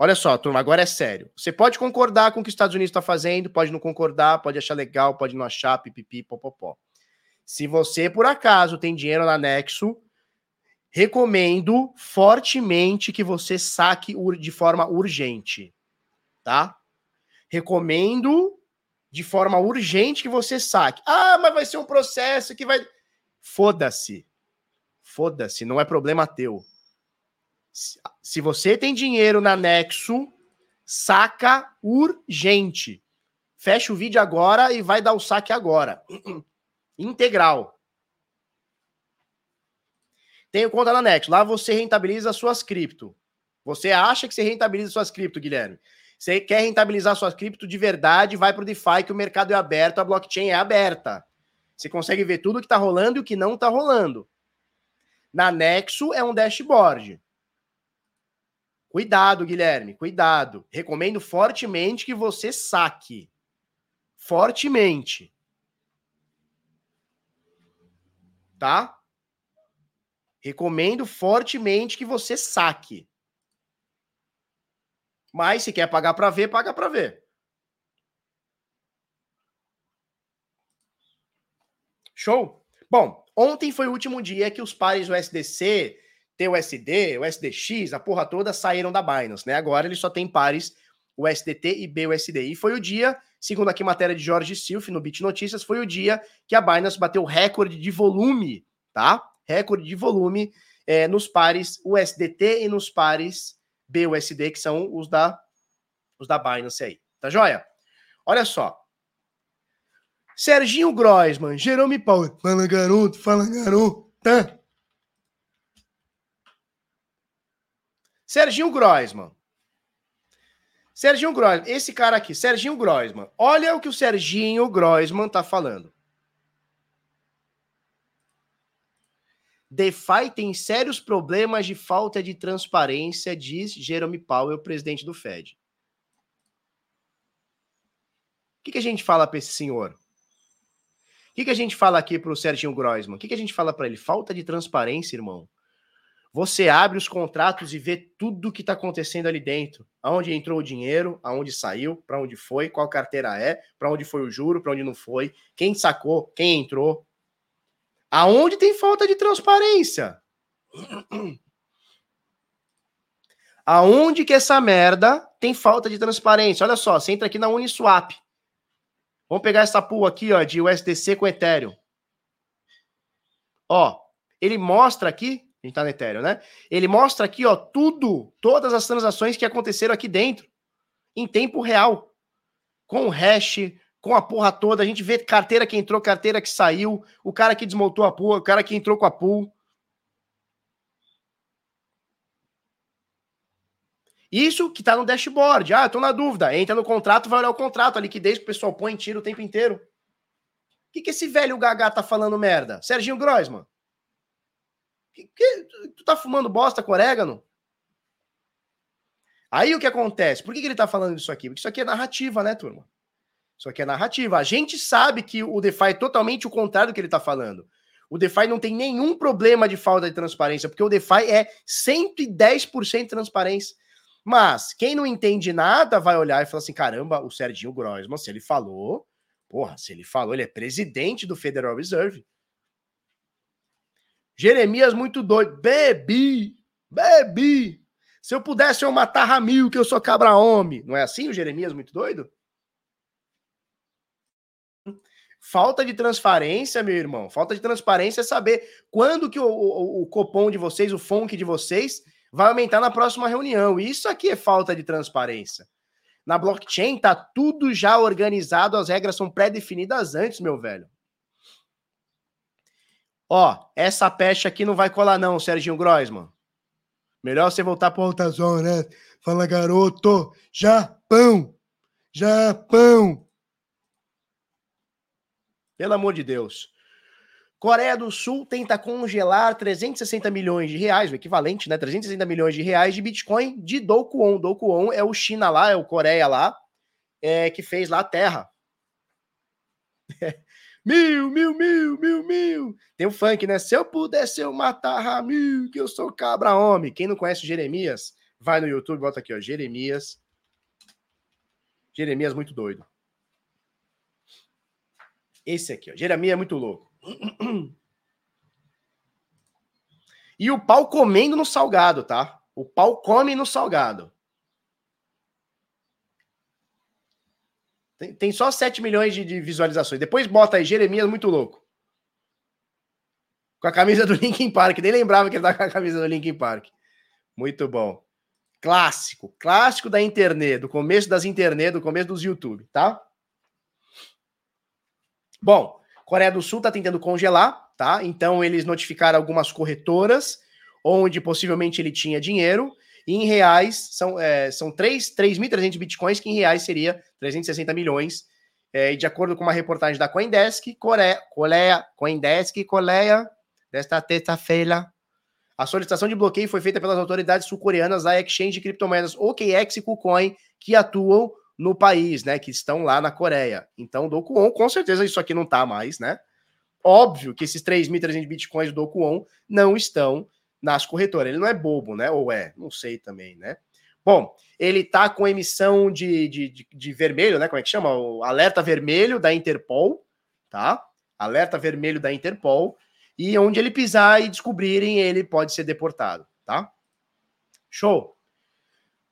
olha só, turma, agora é sério. Você pode concordar com o que os Estados Unidos está fazendo, pode não concordar, pode achar legal, pode não achar, pipipi, popopó. Se você, por acaso, tem dinheiro na Nexo, recomendo fortemente que você saque de forma urgente, tá? Recomendo de forma urgente que você saque. Ah, mas vai ser um processo que vai. Foda-se. Foda-se, não é problema teu. Se você tem dinheiro na Nexo, saca urgente. Fecha o vídeo agora e vai dar o saque agora. Integral. Tenho conta na Nexo. Lá você rentabiliza suas cripto. Você acha que você rentabiliza suas cripto, Guilherme? Você quer rentabilizar sua cripto de verdade, vai para o DeFi, que o mercado é aberto, a blockchain é aberta. Você consegue ver tudo que está rolando e o que não está rolando. Na Nexo é um dashboard. Cuidado, Guilherme, cuidado. Recomendo fortemente que você saque. Fortemente. Tá? Recomendo fortemente que você saque. Mas se quer pagar para ver, paga para ver. Show? Bom, ontem foi o último dia que os pares do SDC, TUSD, o SDX, a porra toda saíram da Binance, né? Agora ele só tem pares o e BUSD. E foi o dia, segundo aqui matéria de Jorge Silf no Bit Notícias, foi o dia que a Binance bateu recorde de volume, tá? Recorde de volume é, nos pares USDT e nos pares BUSD, que são os da, os da Binance aí. Tá joia? Olha só. Serginho Groisman, Jerome Paulo. Fala, garoto, fala, garoto. Tá? Serginho Groisman. Serginho Groisman, esse cara aqui, Serginho Groisman. Olha o que o Serginho Groisman tá falando. DeFi tem sérios problemas de falta de transparência, diz Jerome Powell, presidente do Fed. O que, que a gente fala para esse senhor? O que, que a gente fala aqui para o Serginho Groisman? O que, que a gente fala para ele? Falta de transparência, irmão. Você abre os contratos e vê tudo que está acontecendo ali dentro. Aonde entrou o dinheiro, aonde saiu, para onde foi, qual carteira é, para onde foi o juro, para onde não foi, quem sacou, quem entrou. Aonde tem falta de transparência? Aonde que essa merda tem falta de transparência? Olha só, você entra aqui na Uniswap. Vamos pegar essa pool aqui, ó, de USDC com Ethereum. Ó, ele mostra aqui, a gente tá no Ethereum, né? Ele mostra aqui, ó, tudo, todas as transações que aconteceram aqui dentro, em tempo real, com o hash, com a porra toda. A gente vê carteira que entrou, carteira que saiu, o cara que desmontou a pool, o cara que entrou com a pool. Isso que tá no dashboard. Ah, tô na dúvida. Entra no contrato, vai olhar o contrato, a liquidez que o pessoal põe tira o tempo inteiro. O que, que esse velho Gagá tá falando merda? Serginho Groisman. Que, que, tu tá fumando bosta com orégano? Aí o que acontece? Por que, que ele tá falando isso aqui? Porque isso aqui é narrativa, né, turma? Isso aqui é narrativa. A gente sabe que o DeFi é totalmente o contrário do que ele está falando. O DeFi não tem nenhum problema de falta de transparência, porque o DeFi é 110% de transparência. Mas quem não entende nada vai olhar e falar assim: caramba, o Serginho Grossman, se ele falou, porra, se ele falou, ele é presidente do Federal Reserve. Jeremias muito doido. Bebi, bebi. Se eu pudesse, eu matar Ramil, que eu sou cabra homem. Não é assim o Jeremias muito doido? Falta de transparência, meu irmão. Falta de transparência é saber quando que o, o, o copom de vocês, o FONC de vocês, vai aumentar na próxima reunião. Isso aqui é falta de transparência. Na blockchain tá tudo já organizado, as regras são pré-definidas antes, meu velho. Ó, essa peste aqui não vai colar não, Serginho Groisman. Melhor você voltar pro alta zona, né? Fala, garoto. Japão. Japão. Pelo amor de Deus. Coreia do Sul tenta congelar 360 milhões de reais, o equivalente, né? 360 milhões de reais de Bitcoin de Dokuon. Dokuon é o China lá, é o Coreia lá, é, que fez lá a terra. Mil, mil, mil, mil, mil. Tem o funk, né? Se eu pudesse, eu matar mil, que eu sou cabra homem. Quem não conhece Jeremias, vai no YouTube, bota aqui, ó, Jeremias. Jeremias muito doido. Esse aqui, ó. Jeremias é muito louco. E o pau comendo no salgado, tá? O pau come no salgado. Tem, tem só 7 milhões de, de, visualizações. Depois bota aí, Jeremias muito louco. Com a camisa do Linkin Park. Nem lembrava que ele tava com a camisa do Linkin Park. Muito bom. Clássico. Clássico da internet. Do começo das internet, do começo dos YouTube, tá? Bom, Coreia do Sul está tentando congelar, tá? Então eles notificaram algumas corretoras onde possivelmente ele tinha dinheiro. E em reais são, é, são 3.300 bitcoins, que em reais seria 360 milhões. É, e de acordo com uma reportagem da Coindesk, Coreia, Coindesk, Coreia, desta terça-feira, a solicitação de bloqueio foi feita pelas autoridades sul-coreanas da exchange de criptomoedas OKX e KuCoin, que atuam no país, né? Que estão lá na Coreia. Então, do Dokuon, com certeza isso aqui não tá mais, né? Óbvio que esses 3.300 bitcoins do Dokuon não estão nas corretoras. Ele não é bobo, né? Ou é? Não sei também, né? Bom, ele tá com emissão de, de, de, de vermelho, né? Como é que chama? O alerta vermelho da Interpol, tá? Alerta vermelho da Interpol. E onde ele pisar e descobrirem, ele pode ser deportado, tá? Show!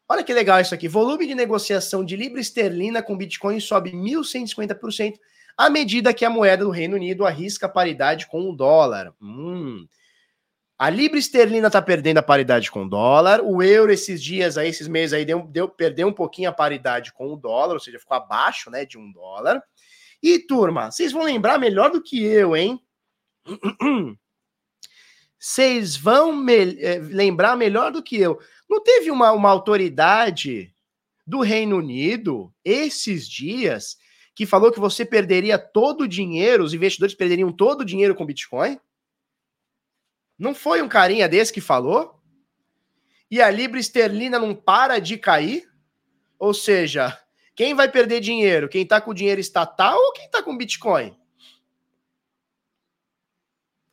Olha que legal isso aqui. Volume de negociação de libra esterlina com Bitcoin sobe 1.150% à medida que a moeda do Reino Unido arrisca paridade com o dólar. Hum. A libra esterlina está perdendo a paridade com o dólar. O euro esses dias aí, esses meses aí, deu, deu, perdeu um pouquinho a paridade com o dólar, ou seja, ficou abaixo né, de um dólar. E, turma, vocês vão lembrar melhor do que eu, hein? Vocês vão me eh, lembrar melhor do que eu. Não teve uma, uma autoridade do Reino Unido esses dias que falou que você perderia todo o dinheiro, os investidores perderiam todo o dinheiro com Bitcoin? Não foi um carinha desse que falou? E a libra esterlina não para de cair? Ou seja, quem vai perder dinheiro? Quem está com dinheiro estatal ou quem está com Bitcoin?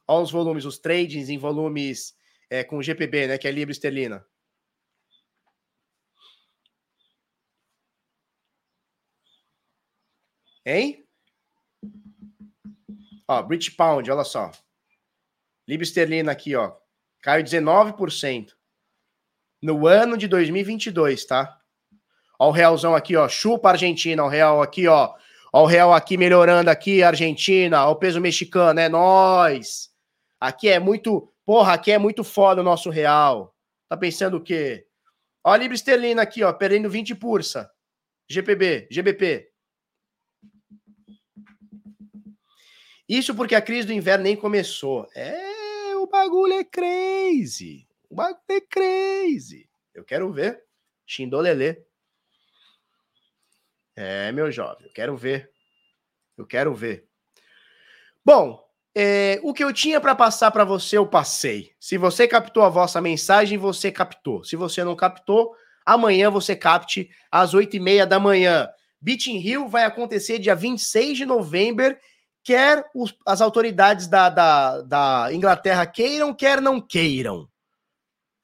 Olha os volumes, os tradings em volumes é, com GPB, né? Que é libra esterlina. Hein? Ó, British Pound, olha só. Libra esterlina aqui, ó. Caiu 19% no ano de 2022, tá? Ó o realzão aqui, ó. Chupa Argentina, o real aqui, ó. Ó o real aqui melhorando aqui, Argentina. Ó o peso mexicano, é nós. Aqui é muito, porra, aqui é muito foda o nosso real. Tá pensando o quê? Ó a libra esterlina aqui, ó, perdendo 20 pursa. GPB, GBP. Isso porque a crise do inverno nem começou. É, bagulho é crazy. O bagulho é crazy. Eu quero ver. Xindolelê. É, meu jovem, eu quero ver. Eu quero ver. Bom, é, o que eu tinha para passar para você, eu passei. Se você captou a vossa mensagem, você captou. Se você não captou, amanhã você capte às oito e meia da manhã. Beach in Rio vai acontecer dia 26 de novembro quer os, as autoridades da, da, da, Inglaterra queiram, quer não queiram.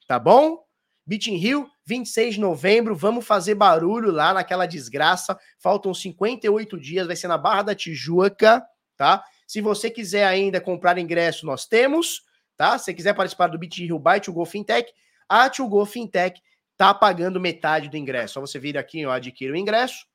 Tá bom? In Rio, 26 de novembro, vamos fazer barulho lá naquela desgraça. Faltam 58 dias, vai ser na Barra da Tijuca, tá? Se você quiser ainda comprar ingresso, nós temos, tá? Se quiser participar do Beat Rio by Tio Go Fintech, a Tio Go Fintech tá pagando metade do ingresso. Só você vir aqui, ó, adquire o ingresso,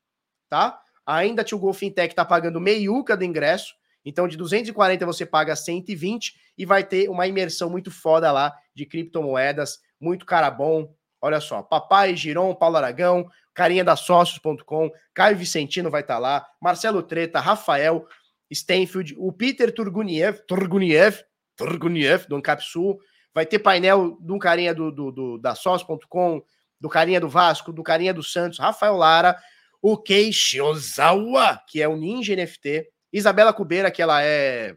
tá? Ainda Tio Go Fintech tá pagando meiuca do ingresso. Então, de 240 você paga 120 e vai ter uma imersão muito foda lá de criptomoedas, muito cara bom. Olha só, Papai, Giron, Paulo Aragão, carinha da sócios.com, Caio Vicentino vai estar tá lá, Marcelo Treta, Rafael Stenfield, o Peter Turguniev, Turguniev, Turguniev, do Ancapsul, vai ter painel um carinha do, do, do da sócios.com, do carinha do Vasco, do carinha do Santos, Rafael Lara, o Keishi Ozawa, que é o Ninja NFT, Isabela Cubeira, que ela é,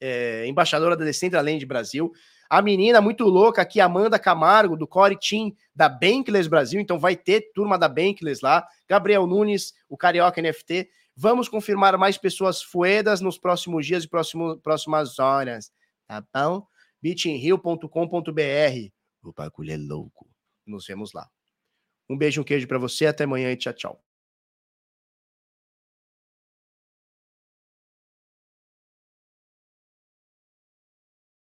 é embaixadora da Decentraland Brasil, a menina muito louca aqui, Amanda Camargo, do Core Team da Bankless Brasil, então vai ter turma da Bankless lá, Gabriel Nunes, o Carioca NFT, vamos confirmar mais pessoas fuedas nos próximos dias e próximo, próximas horas, tá bom? bitinrio.com.br, o bagulho é louco, nos vemos lá. Um beijo, um queijo para você, até amanhã e tchau, tchau.